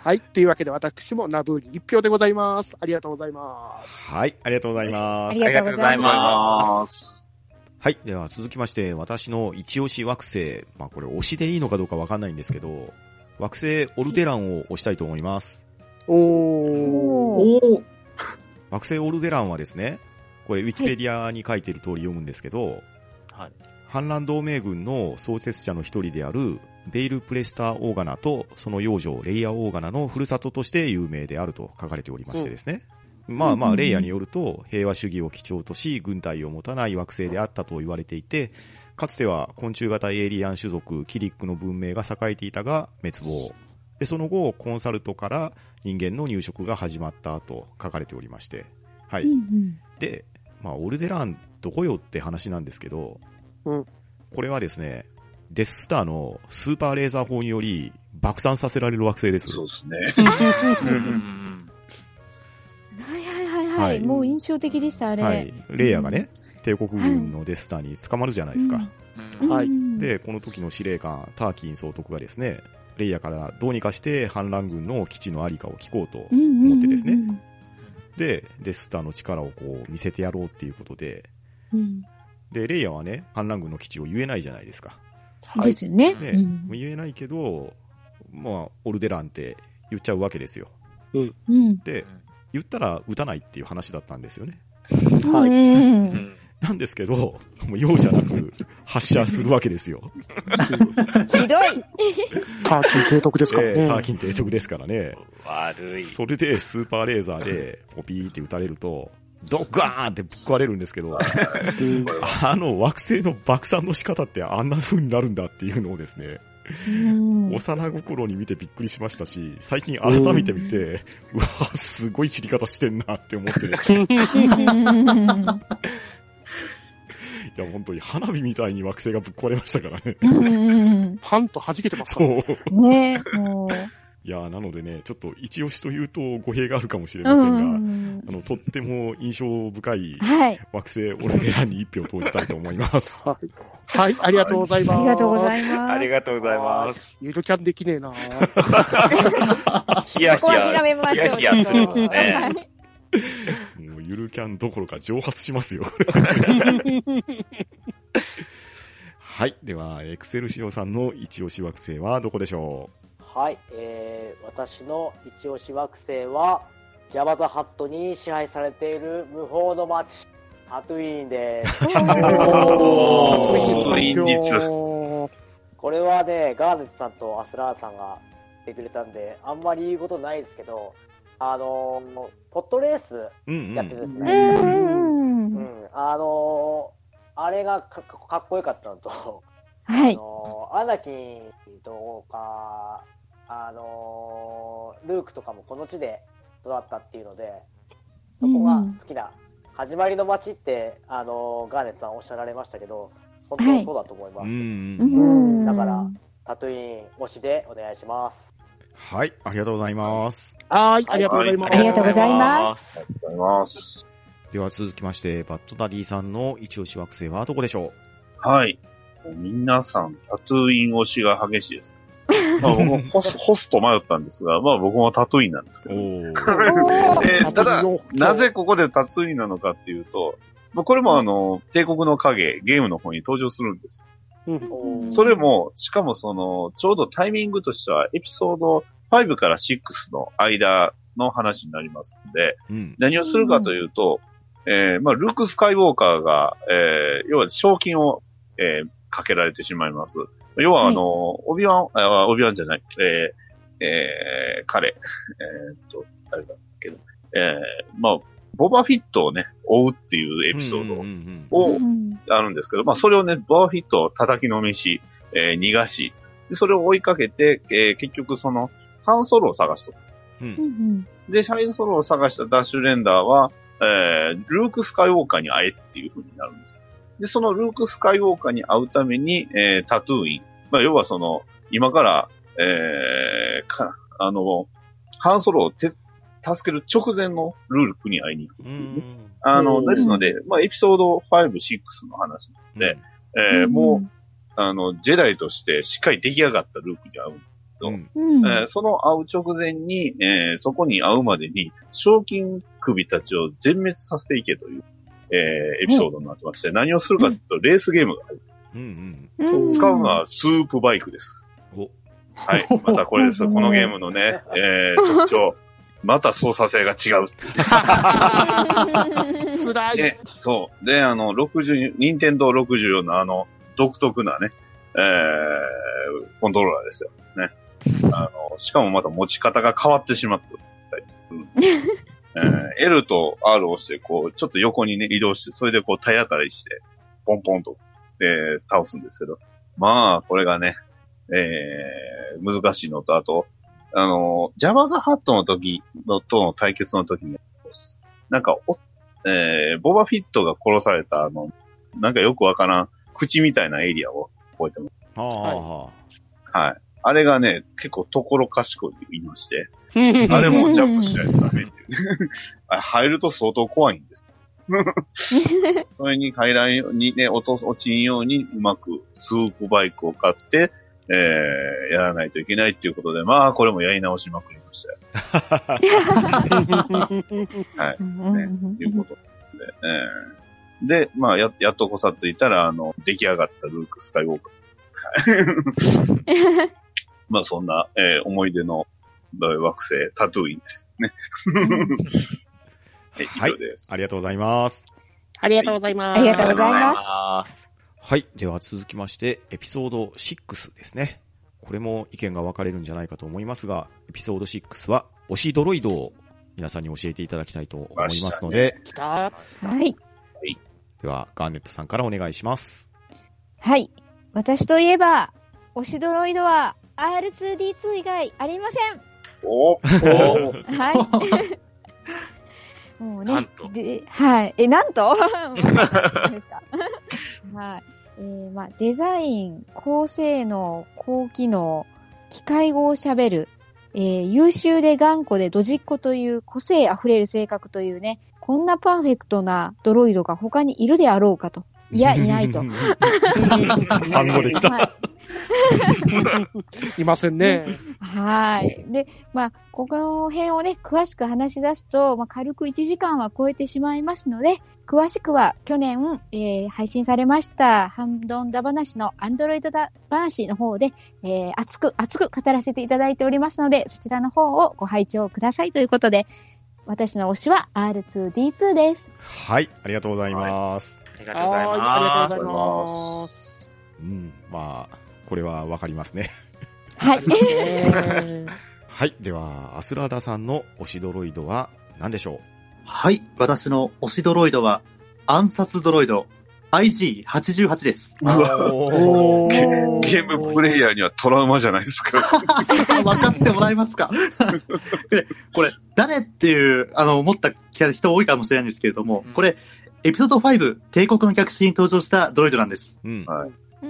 はい。というわけで私もナブーに一票でございます。ありがとうございます。はい、ありがとうございます。ありがとうございます。はい。では続きまして、私の一押し惑星。まあこれ推しでいいのかどうかわかんないんですけど、惑星オルデランを推したいと思います。おー。お。惑星オルデランはですね、これウィキペディアに書いてる通り読むんですけど、はい。反乱同盟軍の創設者の一人であるベイル・プレスター・オーガナとその養女レイヤ・オーガナのふるさととして有名であると書かれておりましてですね。まあまあ、レイヤによると平和主義を基調とし軍隊を持たない惑星であったと言われていて、かつては昆虫型エイリアン種族キリックの文明が栄えていたが滅亡。で、その後、コンサルトから人間の入植が始まったと書かれておりまして。はい。うんで、まあ、オルデランどこよって話なんですけど、うんこれはですね、デススターのスーパーレーザー砲により爆散させられる惑星です。そうですね。うんはいはいはいは。はいいもう印象的でした、あれ。はい。レイヤがね、帝国軍のデススターに捕まるじゃないですか。うんはいうん、で、この時の司令官、ターキン総督がですね、レイヤからどうにかして反乱軍の基地のありかを聞こうと思ってですねで、デススターの力をこう見せてやろうっていうことで、うん。で、レイヤはね、反乱軍の基地を言えないじゃないですか。ですよね。ね、うん言えないけど、まあ、オルデランって言っちゃうわけですよ。うん。で、言ったら撃たないっていう話だったんですよね。はい。なんですけど、もう容赦なく発射するわけですよ。ひどい。ターキー提督ですか？らね。えーターキン提督ですからね。悪い。それでスーパーレーザーでポピーって撃たれると、ドッガーンってぶっ壊れるんですけど、う んあの惑星の爆散の仕方ってあんな風になるんだっていうのをですね、うん幼心に見てびっくりしましたし、最近改めて見て、うわ、すごい散り方してんなって思ってですね、う んいや、本当に花火みたいに惑星がぶっ壊れましたからね。うんパンと弾けてますかそらう。ねもう。いや、なのでね、ちょっと一押しというと語弊があるかもしれうませんが、んあの、とっても印象深いはい。惑星オルデランに一票投じたいと思います。はい。はい、ありがとうございます。ありがとうございいます。ありがとうございます。ゆるキャンできねえなヒヤヒここは諦ヤ。めましょう。ヒヤヒヤするもんねはいもうゆるキャンどころか蒸発しますよ。はい。では、エクセルシオさんの一押し惑星はどこでしょはい、えー、私の一押し惑星は、ジャバザハットに支配されている無法の町、タトゥイーンです。これはね、ガーネットさんとアスラーさんが言ってくれたんで、あんまり言うことないですけど、あのーポットレースううんうん。うやってるんですね。ん。うん、あのーあれがかかっこよかったのと、あはい。のーアナキンとか、あのールークとかもこの地で育ったっていうので、そこが好きな、始まりの街って、あのーガーネットさんおっしゃられましたけど、本当にそうだと思います。うんううん。ん。だから、タトゥイーン推しでお願いします。はい。ありがとうございます。はい、ありがとうございます。ありがとうございます。ありがとうございます。では続きまして、バッドダディさんの一押し惑星はどこでしょはい。皆さん、タトゥーイン推しが激しいです。まあ僕もホスホスト迷ったんですが、まあ僕もタトゥーインなんですけうど。えー ただなぜここでタトゥーインなのかっていうと、まあこれもあの、帝国の影、ゲームの方に登場するんです。うんそれも、しかもその、ちょうどタイミングとしては、エピソード5から6の間の話になりますので、うん。何をするかというと、えーまあ、ルーク・スカイウォーカーが、えー要は賞金を、えーかけられてしまいます。要は、あの、オビワン、あオビワンじゃない、えーえー彼、えーっと、誰だっけな、えーまあ、ボバフィットをね、追うっていうエピソードを、うん。あるんですけど、まあ、それをね、ボバフィットを叩きのめし、えー逃がし、でそれを追いかけて、えー結局その、ハンソロを探すと。うんうん。で、シャインソロを探したダッシュレンダーは、えー、ルーク・スカイウォーカーに会えっていう風になるんです。で、そのルーク・スカイウォーカーに会うために、えー、タトゥーイン。まあ、要はその、今から、えー、か、あの、ハンソロをて助ける直前のルークに会いに行く。うん。あの、うんですので、まあ、エピソード5、6の話。でえーもう、あの、ジェダイとしてしっかり出来上がったルークに会う。うん。うん。えーその会う直前に、えーそこに会うまでに、賞金首たちを全滅させていけという、えーエピソードになってまして、何をするかというと、レースゲームがある。うんうん使うのはスープバイクです。はい。またこれです。このゲームのね、えー特徴。また操作性が違う。辛い。で、そう。で、あの、60、任天堂64のあの、独特なね、えー、コントローラーですよ。ね。あの、しかもまた持ち方が変わってしまった。う んえー L と R を押して、こう、ちょっと横にね、移動して、それでこう体当たりして、ポンポンと、えー倒すんですけど。まあ、これがね、えー、難しいのと、あと、あの、ジャバザハットの時の、との対決の時に、なんか、お、えー、ボバフィットが殺された、あの、なんかよくわからん、口みたいなエリアを覚えてます。はあ、はあ、はい。あれがね、結構ところ賢い言いまして、あれもジャンプしないとダメっていう ね。入ると相当怖いんです。それに入らんようにね、落とす、落ちんようにうまくスープバイクを買って、えー、やらないといけないっていうことで、まあ、これもやり直しまくりましたよ。はい。うんねいうことで、えーで、まあ、や、やっとこさついたら、あの、出来上がったルーク・スカイウォーカー。はいまあ、そんな、えー思い出のえー惑星、タトゥーインです。ね。はい。ありがとうございます。ありがとうございます。ありがとうございます。はい。では続きまして、エピソード6ですね。これも意見が分かれるんじゃないかと思いますが、エピソード6は、推しドロイドを皆さんに教えていただきたいと思いますので、来た。はい。では、ガーネットさんからお願いします。はい。私といえば、推しドロイドは R2D2 以外ありません。おおはい。もうねなんと。で、はい。え、なんと？そうですか。はい。えー、まあ、デザイン、高性能、高機能、機械語を喋る、えー、優秀で頑固でドジっ子という個性あふれる性格というね、こんなパーフェクトなドロイドが他にいるであろうかと。いや、いないと。単語できた。はい いませんね。はい。で、まあ、ここの辺をね、詳しく話し出すと、まあ、軽く1時間は超えてしまいますので、詳しくは去年、えー配信されました、ハンドンダ話のアンドロイドだ話の方で、えー熱く、熱く語らせていただいておりますので、そちらの方をご拝聴くださいということで、私の推しは R2D2 です。はい、ありがとうございます。ありがとうございはいます。ありがとうございます。うん、まあ、これはわかりますね。はい。えーはい、では、アスラーダさんの推しドロイドは何でしょはい。私の推しドロイドは、暗殺ドロイド IG88 です。うおゲゲームプレイヤーにはトラウマじゃないですか。分かってもらえますか？でこれ、誰っていう、あの、思った人多いかもしれないんですけれどもうん、これ、エピソード5、帝国の逆襲に登場したドロイドなんです。うん。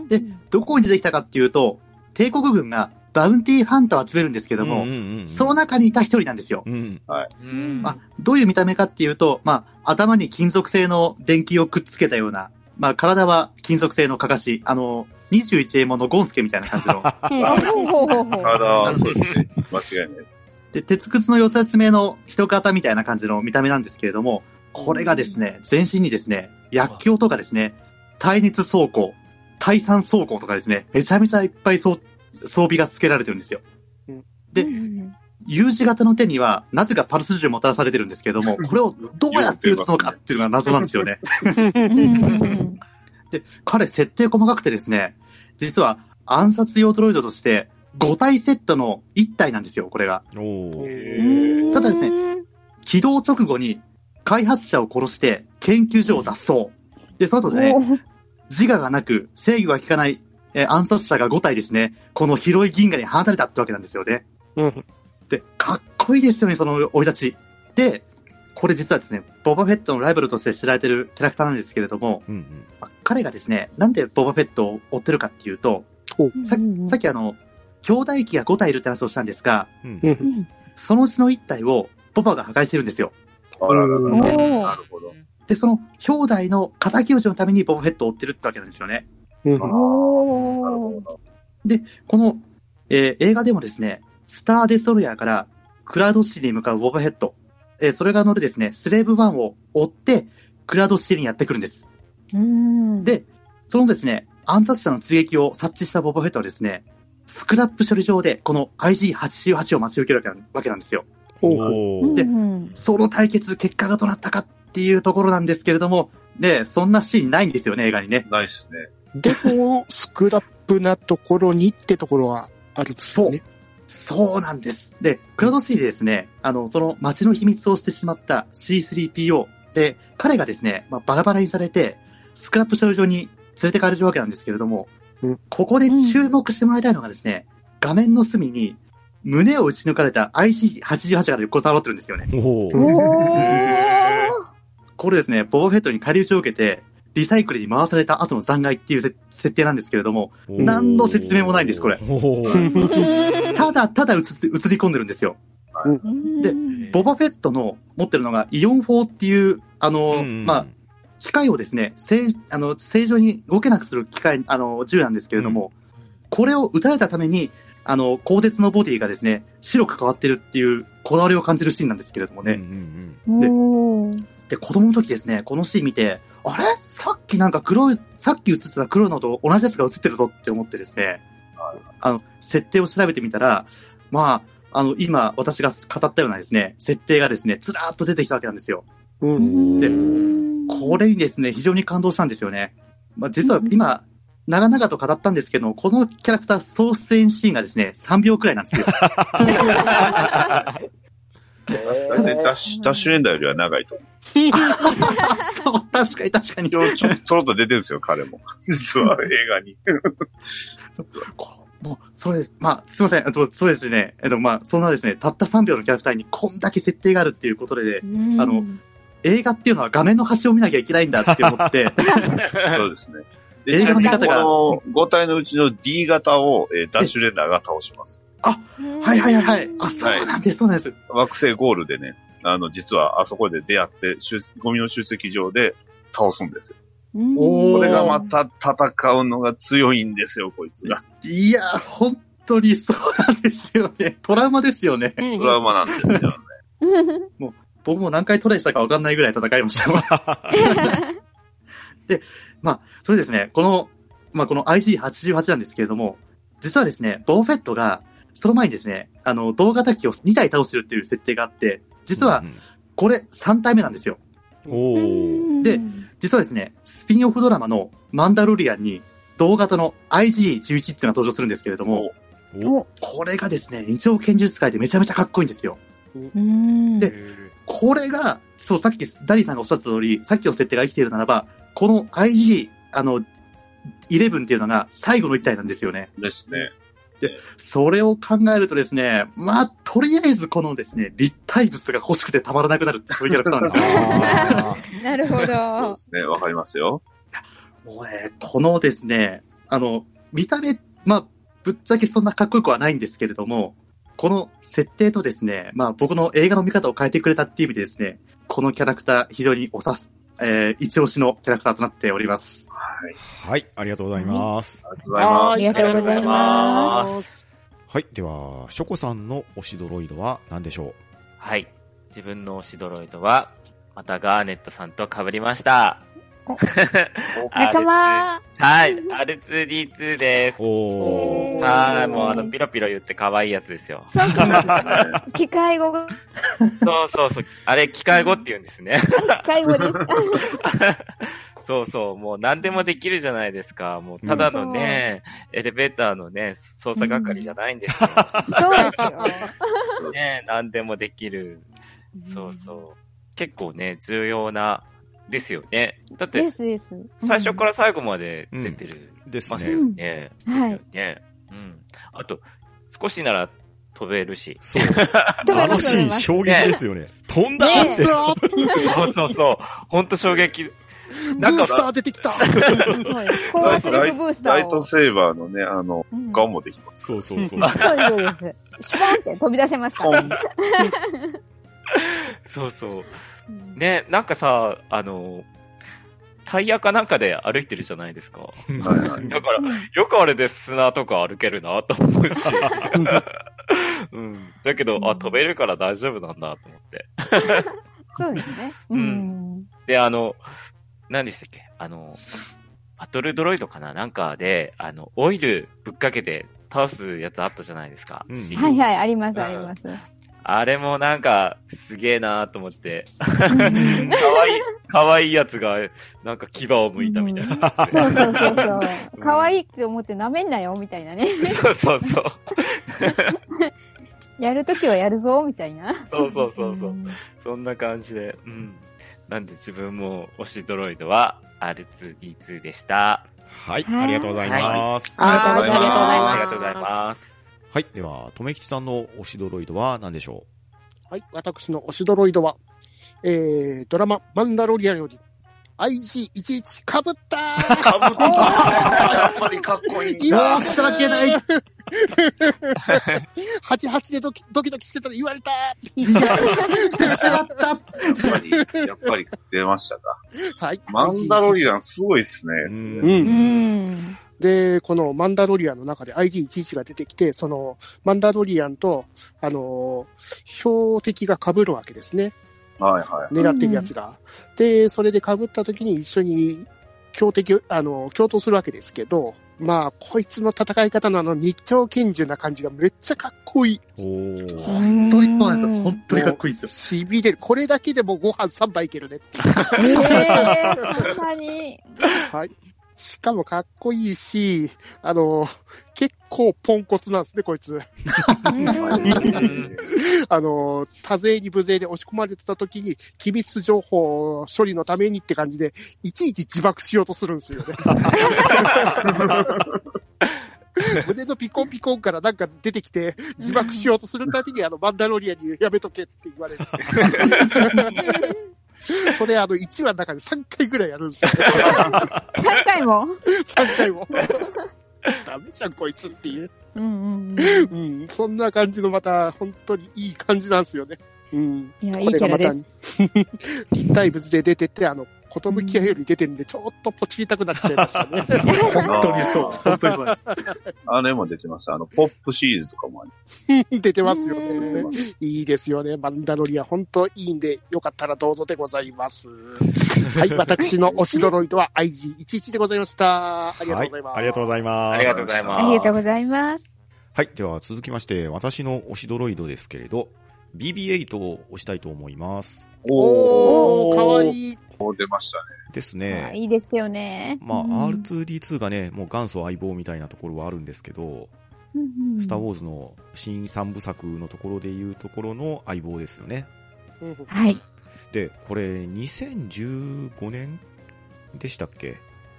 でどこに出てきたかっていうと、帝国軍がバウンティーハンターを集めるんですけども、うんうんうんその中にいた一人なんですよ。うん。うんまあ、どういう見た目かっていうと、まあ、頭に金属製の電気をくっつけたような、まあ、体は金属製のかかし、あの、21エモンのゴンスケみたいな感じの、ほうほうほうほう体、そうですね。間違いない。で、鉄くずの寄せ集めの人型みたいな感じの見た目なんですけれども、これがですね、全身にですね、薬莢とかですね、耐熱装甲、耐酸装甲とかですね、めちゃめちゃいっぱい装装備が付けられてるんですよ。でうんうん有字型の手には、なぜかパルス銃もたらされてるんですけれども、これをどうやって撃つのかっていうのが謎なんですよね。で、彼設定細かくてですね、実は暗殺用ドロイドとして5体セットの1体なんですよ、これが。ただですね起動直後に開発者を殺して研究所を脱走。で、その後ですね、自我がなく制御が効かない、えー暗殺者が5体ですね、この広い銀河に放たれたってわけなんですよね。うんで、かっこいいですよね、その生い立ち。で、これ実はですね、ボバフェットのライバルとして知られてるキャラクターなんですけれども、うんうん。まあ彼がですね、なんでボバフェットを追ってるかっていうと、ささっきあの、兄弟機が5体いるって話をしたんですが、うんそのうちの1体をボバが破壊してるんですよ。あらららおなーるほど。で、その兄弟の仇討ちのためにボバフェットを追ってるってわけなんですよね。うんおーこの、えー映画でもですね、スターデストロイヤーからクラウドシティに向かうボバヘッド、えーそれが乗るですね、スレーブ1を追って、クラウドシティにやってくるんです。うんで、そのですね、暗殺者の追撃を察知したボバヘッドはですね、スクラップ処理場でこの IG88 を待ち受けるわけなんですよ。おおーでうんその対決、結果がどうなったかっていうところなんですけれども、で、そんなシーンないんですよね、映画にね。ないっすね。でも、スクラップなところにってところはあるんですよね。そうなんです。で、クラウドシーでですね、あの、その街の秘密をしてしまった C3PO で、彼がですね、まあ、バラバラにされて、スクラップ処理場に連れてかれるわけなんですけれども、うんここで注目してもらいたいのがですね、画面の隅に胸を打ち抜かれた IC88 が横たわってるんですよね。おーこれですね、ボバフェットに借り打ちを受けて、リサイクルに回された後の残骸っていうせ設定なんですけれども、何の説明もないんです、これ。ただただ映り込んでるんですよ。でボバフェットの持ってるのがイオン4っていう、あの、うんまあ、機械をですね、正、あの、正常に動けなくする機械、あの、銃なんですけれども、これを撃たれたために、あの、鋼鉄のボディがですね、白く変わってるっていう、こだわりを感じるシーンなんですけれどもね。うんうんでで、子供の時ですね、このシーン見て、あれ？さっきなんか黒い、さっき映ってた黒いのと同じやつが映ってるぞって思ってですね、あの、設定を調べてみたら、まあ、あの、今私が語ったようなですね、設定がですね、ずらーっと出てきたわけなんですよ。うん。でこれにですね、非常に感動したんですよね。まあ、実は今、長々と語ったんですけど、このキャラクター総出演シーンがですね、3秒くらいなんですよ。ダッシュ、ダッシュレンダーよりは長いと思う。そう、確かに確かに。ちょちょちょろっと出てるんですよ、彼も。実は映画に。こもう、それです。まあ、すいません。えっと、そうですね。えっと、まあ、そんなですね、たった3秒のキャラクターにこんだけ設定があるっていうことで、あの映画っていうのは画面の端を見なきゃいけないんだって思って、そうですね。映画の見方がこの5体のうちの D 型を、えーダッシュレンダーが倒します。はいはいはいはい。あ、そうなんです、そうなんです。惑星ゴールでね、あの、実はあそこで出会って、集ゴミの集積場で倒すんですよ。おーそれがまた戦うのが強いんですよ、こいつが。いや、本当にそうなんですよね。トラウマですよね。トラウマなんですよ。僕も何回トライしたか分かんないぐらい戦いました。で、まあ、それですね、この、まあ、この IC88 なんですけれども、実はですね、ボーフェットが、その前にですね、あの、動画滝を2体倒してるっていう設定があって、実はう、んこれ3体目なんですよ。おー。で実はですね、スピンオフドラマのマンダロリアンに、同型の IG11 っていうのが登場するんですけれども、おこれがですね、二丁剣術界でめちゃめちゃかっこいいんですよ。うん。でこれが、そう、さっきダリーさんがおっしゃった通り、さっきの設定が生きているならば、この IG、あの、11っていうのが最後の一体なんですよね。ですね。それを考えるとですね、まあ、とりあえずこのですね、立体物が欲しくてたまらなくなるってそういうキャラクターなんですよ。あなるほそうどで。すね。わかりますよ。もうね、このですね、あの、見た目、まあ、ぶっちゃけそんなかっこよくはないんですけれども、この設定とですね、まあ僕の映画の見方を変えてくれたっていう意味でですね、このキャラクター非常におさす、えー、一押しのキャラクターとなっております。はい。ーはい、ありがとうございます。ありがとうございます。ありがとうございます。はい、では、ショコさんの推しドロイドは何でしょはい。自分の推しドロイドは、またガーネットさんと被りました。仲間はい、R2D2 ですう。。おー。はい、もうあの、ピロピロ言って可愛いやつですよ。そうそう。機械語が、そうそうそう。あれ、機械語って言うんですね。機械語です。そうそう。もう何でもできるじゃないですか。もうただのね、エレベーターのね、操作係じゃないんですよ。そうですよ。ね、何でもできる。そうそう。結構ね、重要な、ですよね。だってで、すです。最初から最後まで出てる。ですますよね。ね。はいですよね。うん。あと、少しなら飛べるし。そう。あのシーン衝撃ですよね。飛んだねって。そうそうそう。ほんと衝撃。なんかブースター出てきた そうです。高圧力ブースタライ。トセーバーのね、あの、うん顔もできます。そうそうそう。そうです、そうです。シュポンって飛び出せますから。そうそう。うんね、なんかさ、あの、タイヤかなんかで歩いてるじゃないですか。はいはい。だから、よくあれで砂とか歩けるなと思うし。うん。だけど、あ、飛べるから大丈夫なんだと思って。そうですね。ううんん。で、あの、何でしたっけ？あの、バトルドロイドかな？なんかで、あの、オイルぶっかけて倒すやつあったじゃないですか。うんはいはい、あります、あります。あれもなんか、すげえなと思って。うんかわいい、かわいいやつが、なんか牙を剥いたみたいな。そうそうそうそう。可愛いって思って舐めんなよ、みたいなね。そうそうそう。やるときはやるぞ、みたいな。そうそうそうそう。んそんな感じで。うん。なんで自分も推しドロイドは R2D2 でした。はい、ありがとうございます。はいありがとうございますありがとうございます。はい、では、とめきちさんの推しドロイドは何でしょはい、私の推しドロイドは、えー、ドラマ、マンダロリアンより、IG11 かぶったーかぶったやっぱりかっこいい な。申し訳ない。88でドキドキドキしてたら言われたいや、言ってしまった。やっぱり、やっぱり出ましたか。ーはい。マンダロリアンすごいっすね。ううん。うん。で、このマンダロリアンの中で IG11 が出てきて、その、マンダロリアンと、あのー標的が被るわけですね。はいはい。狙ってるやつが。で、それで被った時に一緒に強敵を、あの、共闘するわけですけど、まあ、こいつの戦い方のあの日朝拳銃な感じがめっちゃかっこいい。本当にそうなんですよ。本当にかっこいいですよ。痺れる。これだけでもご飯3杯いけるね。ええー、そんなに。はい。しかもかっこいいし、あの、結構ポンコツなんですね、こいつ。あの、多勢に無勢で押し込まれてた時に、機密情報処理のためにって感じで、いちいち自爆しようとするんですよね。胸のピコンピコンからなんか出てきて、自爆しようとするたびに、あの、マンダロリアンにやめとけって言われる。それ、あの、1話の中で3回ぐらいやるんですよ。3回も？3回も。ダメじゃん、こいつっていう。うんうんうん、そんな感じのまた、本当にいい感じなんですよね。うん。うん。いや、いいキャラです。、立体物で出てて、あの、ことぶき屋より出てるんで、ちょっとポチりたくなっちゃいましたね。本当にそう。本当にそうです。あれも出てます。あの、ポップシリーズとかもあり出てますようね。いいですよね。マンダロリア、本当いいんで、よかったらどうぞでございます。はい、私の推しドロイドは IG11 でございました。ありがとうございます。はい、ありがとうございます。ありがとうございます。ありがとうございます。はい。では続きまして、私の推しドロイドですけれど、BB8 を押したいと思います。おー、かわいい。出ましたね。ですあね。いいですよね。まあ、うん R2D2 がね、もう元祖相棒みたいなところはあるんですけど、うんうんスターウォーズの新三部作のところでいうところの相棒ですよね。はい。で、これ、2015年でしたっけ、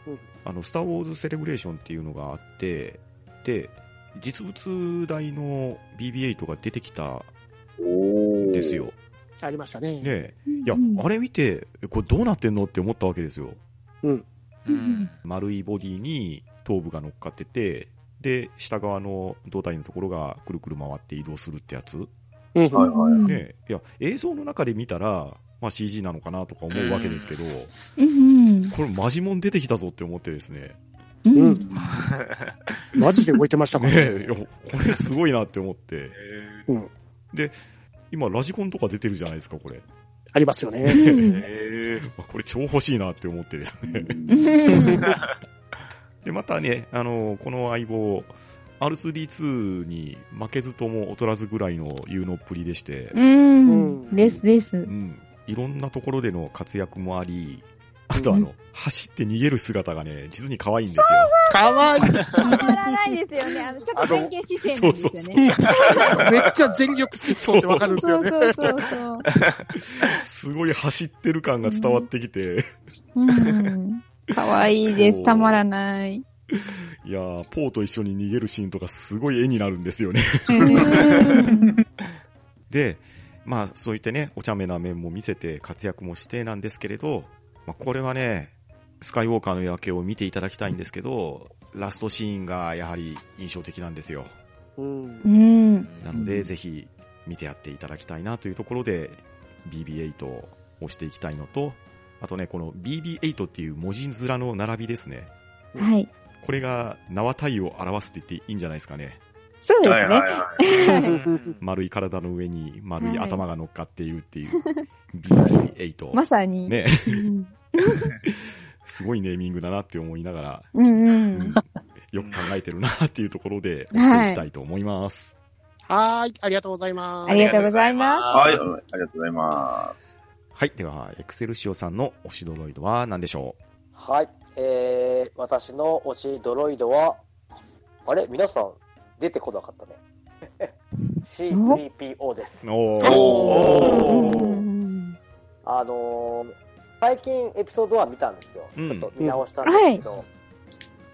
うんあの、スター・ウォーズ・セレブレーションっていうのがあって、で、実物大の BB-8 が出てきたんおです。よ。ありましたね。ねいやうん、あれ見て、えこれどうなってんのって思ったわけですよ。うん。丸いボディに頭部が乗っかってて、で、下側の胴体のところがくるくる回って移動するってやつ。うんはいはい。うんねいや、映像の中で見たら、まあ CG なのかなとか思うわけですけど、うんこれマジモン出てきたぞって思ってですね。うん。マジで動いてましたかねらえ、いやこれすごいなって思って。うん今、ラジコンとか出てるじゃないですか、これ。ありますよね。へまあこれ超欲しいなって思ってですね。う んで、またね、あの、この相棒、R2D2 に負けずとも劣らずぐらいの有能っぷりでして、うん。ですですう。ん、いろんなところでの活躍もあり、あとあの、走って逃げる姿がね、実に可愛いんですよ。かわいい。たまらないですよね。あの、ちょっと前傾姿勢なんですよそうそうね。めっちゃ全力疾走ってわかるんですよね。そうそうそうそう。すごい走ってる感が伝わってきて、うん。かわいいでそうす。たまらない。いやー、ポーと一緒に逃げるシーンとかすごい絵になるんですよね。うんで、まあ、そういってね、お茶目な面も見せて活躍もしてなんですけれど、まあ、これはね、スカイウォーカーの夜明けを見ていただきたいんですけど、ラストシーンがやはり印象的なんですよ。うんうん。なので、ぜひ見てやっていただきたいなというところで、BB8 を押していきたいのと、あとね、この BB8 っていう文字面の並びですね。はい。これが縄体を表すって言っていいんじゃないですかね。そうですね。はいはいはい。ー 丸い体の上に丸い頭が乗っかっているっていう BB8。まさに。ね、うん すごいネーミングだなって思いながら、うんううんん。よく考えてるなっていうところで押していきたいと思います。はーい、ありがとうございます。ありがとうございまはい、ありがとうございます。はい。では、エクセルシオさんの推しドロイドは何でしょはい。えー、私の推しドロイドは、あれ？皆さん、出てこなかったね。C3PO です。うおうおーんあのー最近エピソード1見たんですよ。うんちょっと見直したんですけど、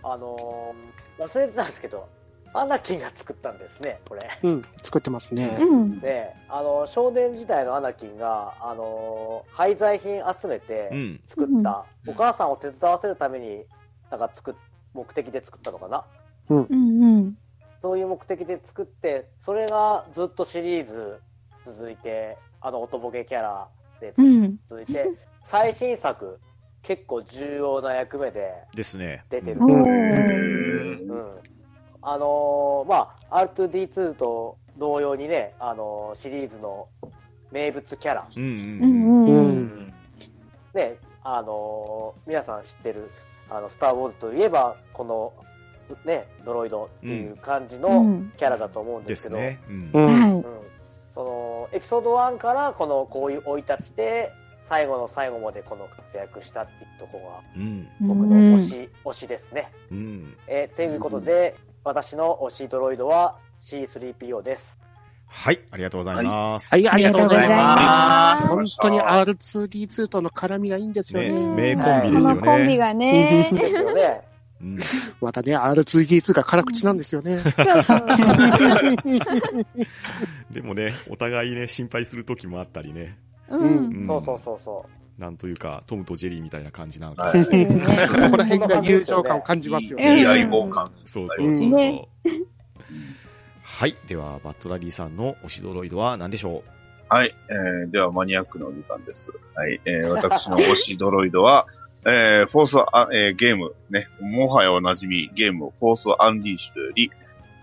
あのー忘れてたんですけど、アナキンが作ったんですね、これ。うん、作ってますね。うん。で、あの、少年時代のアナキンが、あのー廃材品集めてうん。作った、うんお母さんを手伝わせるために、なんか作っ、目的で作ったのかな？うんうん。そういう目的で作って、それがずっとシリーズ続いて、あの、おとぼけキャラでうん。続いて、最新作、結構重要な役目でですね。出てる。おうん。ーあのーまあ、R2D2 と同様にね、あのーシリーズの名物キャラ。ね、あのー皆さん知ってる、あの、スター・ウォーズといえば、この、ね、ドロイドっていう感じうのん。キャラだと思うんでですすけど、そのエピソード1からこのこういう生い立ちで最後の最後までこの活躍したっていうところがうん。い。僕の推し,、推しですね。うん。えーということで、私の推しドロイドは C3PO です。はい。ありがとうございます。はい、ありがとうございま。ます本当に R2D2 との絡みがいいんですよねね。名コンビですよねこのコンビがね。ですよね。うん。またね、R2D2 が辛口なんですよね。でもね、お互いね、心配する時もあったりね。う。うんんそうそうそうそなんというか、トムとジェリーみたいな感じなのか。はいそこら辺が友情感を感じますよいね。い相棒感。そうそうそうそう。ねはい。では、バットダディさんの推しドロイドは何でしょはい、えー、ではマニアックのお時間です。はい、えー、私の推しドロイドは、えー、フォースあ、えー、ゲーム、ね、もはやおなじみ、ゲーム、フォースアンリーシュドより、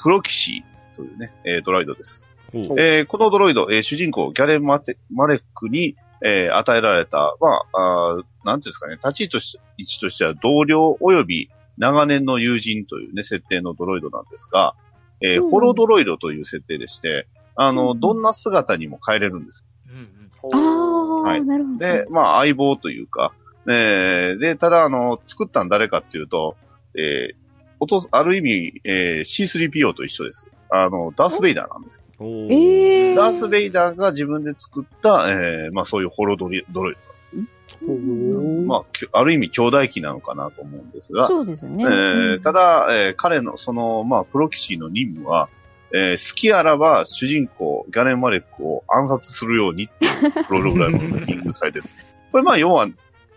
プロキシーというね、えー、ドロイドです。えーこのドロイド、えー主人公、ギャレン・マテマレックに、えー与えられた、まあ、あーなんていうんですかね、立ち位置とし位置としては同僚及び長年の友人というね、設定のドロイドなんですが、えーうんホロドロイドという設定でして、あの、うんどんな姿にも変えれるんです。うんうん。ああ、はいなるほど。で、まあ、相棒というか、えーで、ただ、あの、作ったん誰かっていうと、えーおとある意味、えー C3PO と一緒です。あの、ダース・ベイダーなんですええー。ダース・ベイダーが自分で作った、えーまあそういうホロドリドロイド。まあ、きある意味兄弟機なのかなと思うんですが、そうですね。えーただ、えー彼のその、まあ、プロキシーの任務は、えー好きあらば主人公、ギャレン・マレックを暗殺するようにっていうプログラムがリングされてる。これまあ要は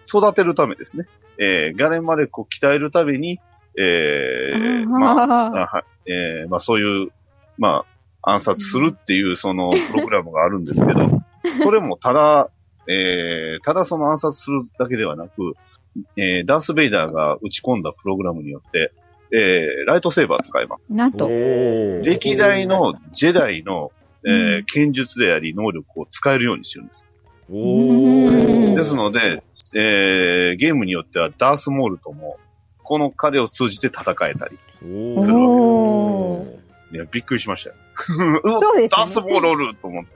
育てるためですね。えーギャレン・マレックを鍛えるために、えーまあ。えーまあそういう、まあ、暗殺するっていうそのプログラムがあるんですけど、それもただ、えーただその暗殺するだけではなく、えーダース・ベイダーが打ち込んだプログラムによって、えーライトセーバー使えます。なんと。歴代のジェダイの、えーうん剣術であり能力を使えるようにしてるんです。ですので、えーゲームによってはダース・モールとも、この彼を通じて戦えたり。するわけおーいや、びっくりしましたよ。そうですねダース・モールおると思って。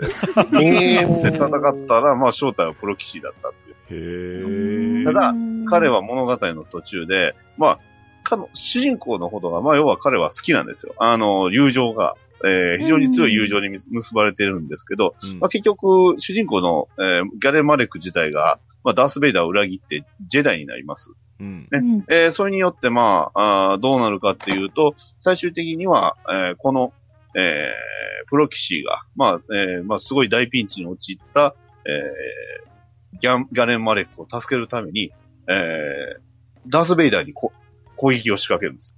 えーって戦ったら、まあ正体はプロキシーだったっていう。へーただ彼は物語の途中で、まあ、かの主人公のことが、まあ要は彼は好きなんですよ。あの、友情が。えー非常に強い友情にみ結ばれてるんですけど、うんまあ、結局、主人公の、えーギャレン・マレック自体が、まあ、ダース・ベイダーを裏切ってジェダイになります。うんねうんえーそれによって、まああーどうなるかっていうと、最終的には、えーこの、えープロキシーが、まあ、えーまあ、すごい大ピンチに陥った、えーギャン、ギャレン・マレックを助けるために、えーダース・ベイダーにこ攻撃を仕掛けるんです。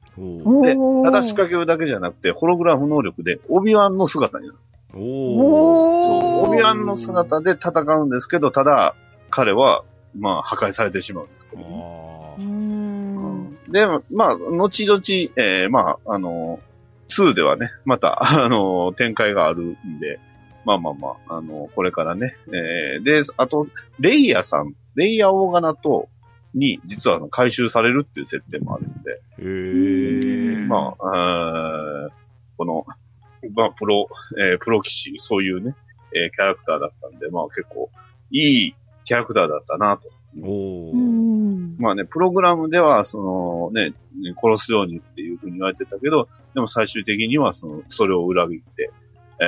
でただ仕掛けるだけじゃなくて、ホログラム能力で、オビワンの姿になる。おーそう、オビワンの姿で戦うんですけど、ただ、彼は、まあ、破壊されてしまうんですけどね。で、まあ、後々、えーまあ、あの、2ではね、また、あの、展開があるんで、まあまあまあ、あの、これからね、えーで、あと、レイヤーさん、レイヤーオーガナと、に、実はあの回収されるっていう設定もあるんで、へーまあ、あーこの、まあ、プロ、えープロ騎士、そういうね、えーキャラクターだったんで、まあ結構、いいキャラクターだったなと。おーうん。まあね、プログラムでは、そのね、殺すようにっていうふうに言われてたけど、でも最終的には、その、それを裏切って、え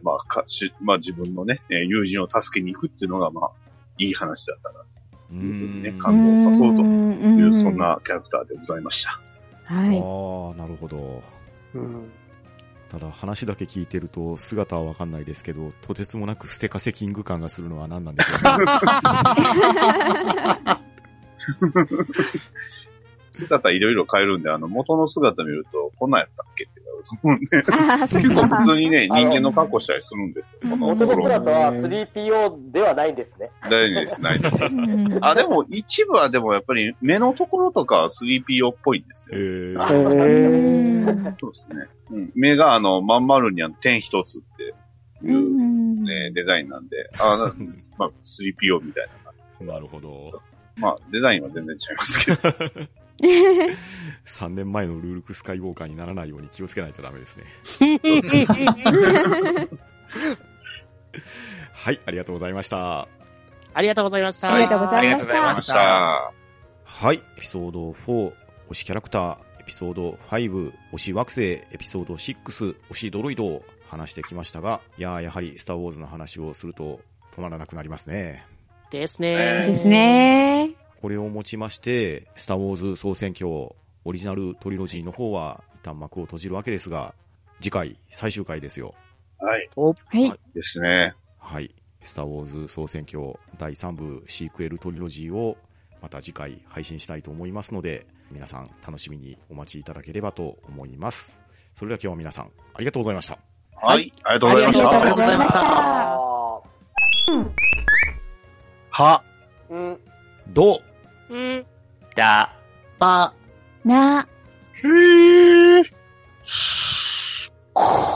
ー、まあ、かし、まあ自分のね、えー友人を助けに行くっていうのが、まあ、いい話だったな、うというふうにね、ん感動さそうという、んそん。なキャラクターでございました。はい。ああ、なるほど。うんただ話だけ聞いてると姿はわかんないですけど、とてつもなくステカセキング感がするのは何なんでしょうか。姿いろいろ変えるんで、あの、元の姿見ると、こんなんやったっけってなると思うんで、結構か。普通にね、人間の格好したりするんですよ。この元の頃。姿は 3PO ではないんですね。大丈夫です、ないです。うんあ、でも一部はでもやっぱり目のところとかは 3PO っぽいんですえよ。そうですね。うん、目があの、まん丸にあの点一つっていうう、んね、デザインなんで、あなまあ、3PO みたいな。なるほど。まあ、デザインは全然違いますけど。3年前のルールクスカイウォーカーにならないように気をつけないとダメですね。はい、ありがとうございました。ありがとうございました。ありがとうございましたはい、エピソード4、推しキャラクター、エピソード5、推し惑星、エピソード6、推しドロイドを話してきましたが、いやーやはりスターウォーズの話をすると止まらなくなりますね。ですね。ですね。これをもちまして、スターウォーズ総選挙、オリジナルトリロジーの方は一旦幕を閉じるわけですが、次回最終回ですよ。はい。はい。ですね。はい。スターウォーズ総選挙第3部シークエルトリロジーをまた次回配信したいと思いますので、皆さん楽しみにお待ちいただければと思います。それでは今日は皆さんありがとうございました。はい。ありがとうございました。ありがとうございました。は、ん、ど、ん、だ、ば、な、ふー、こ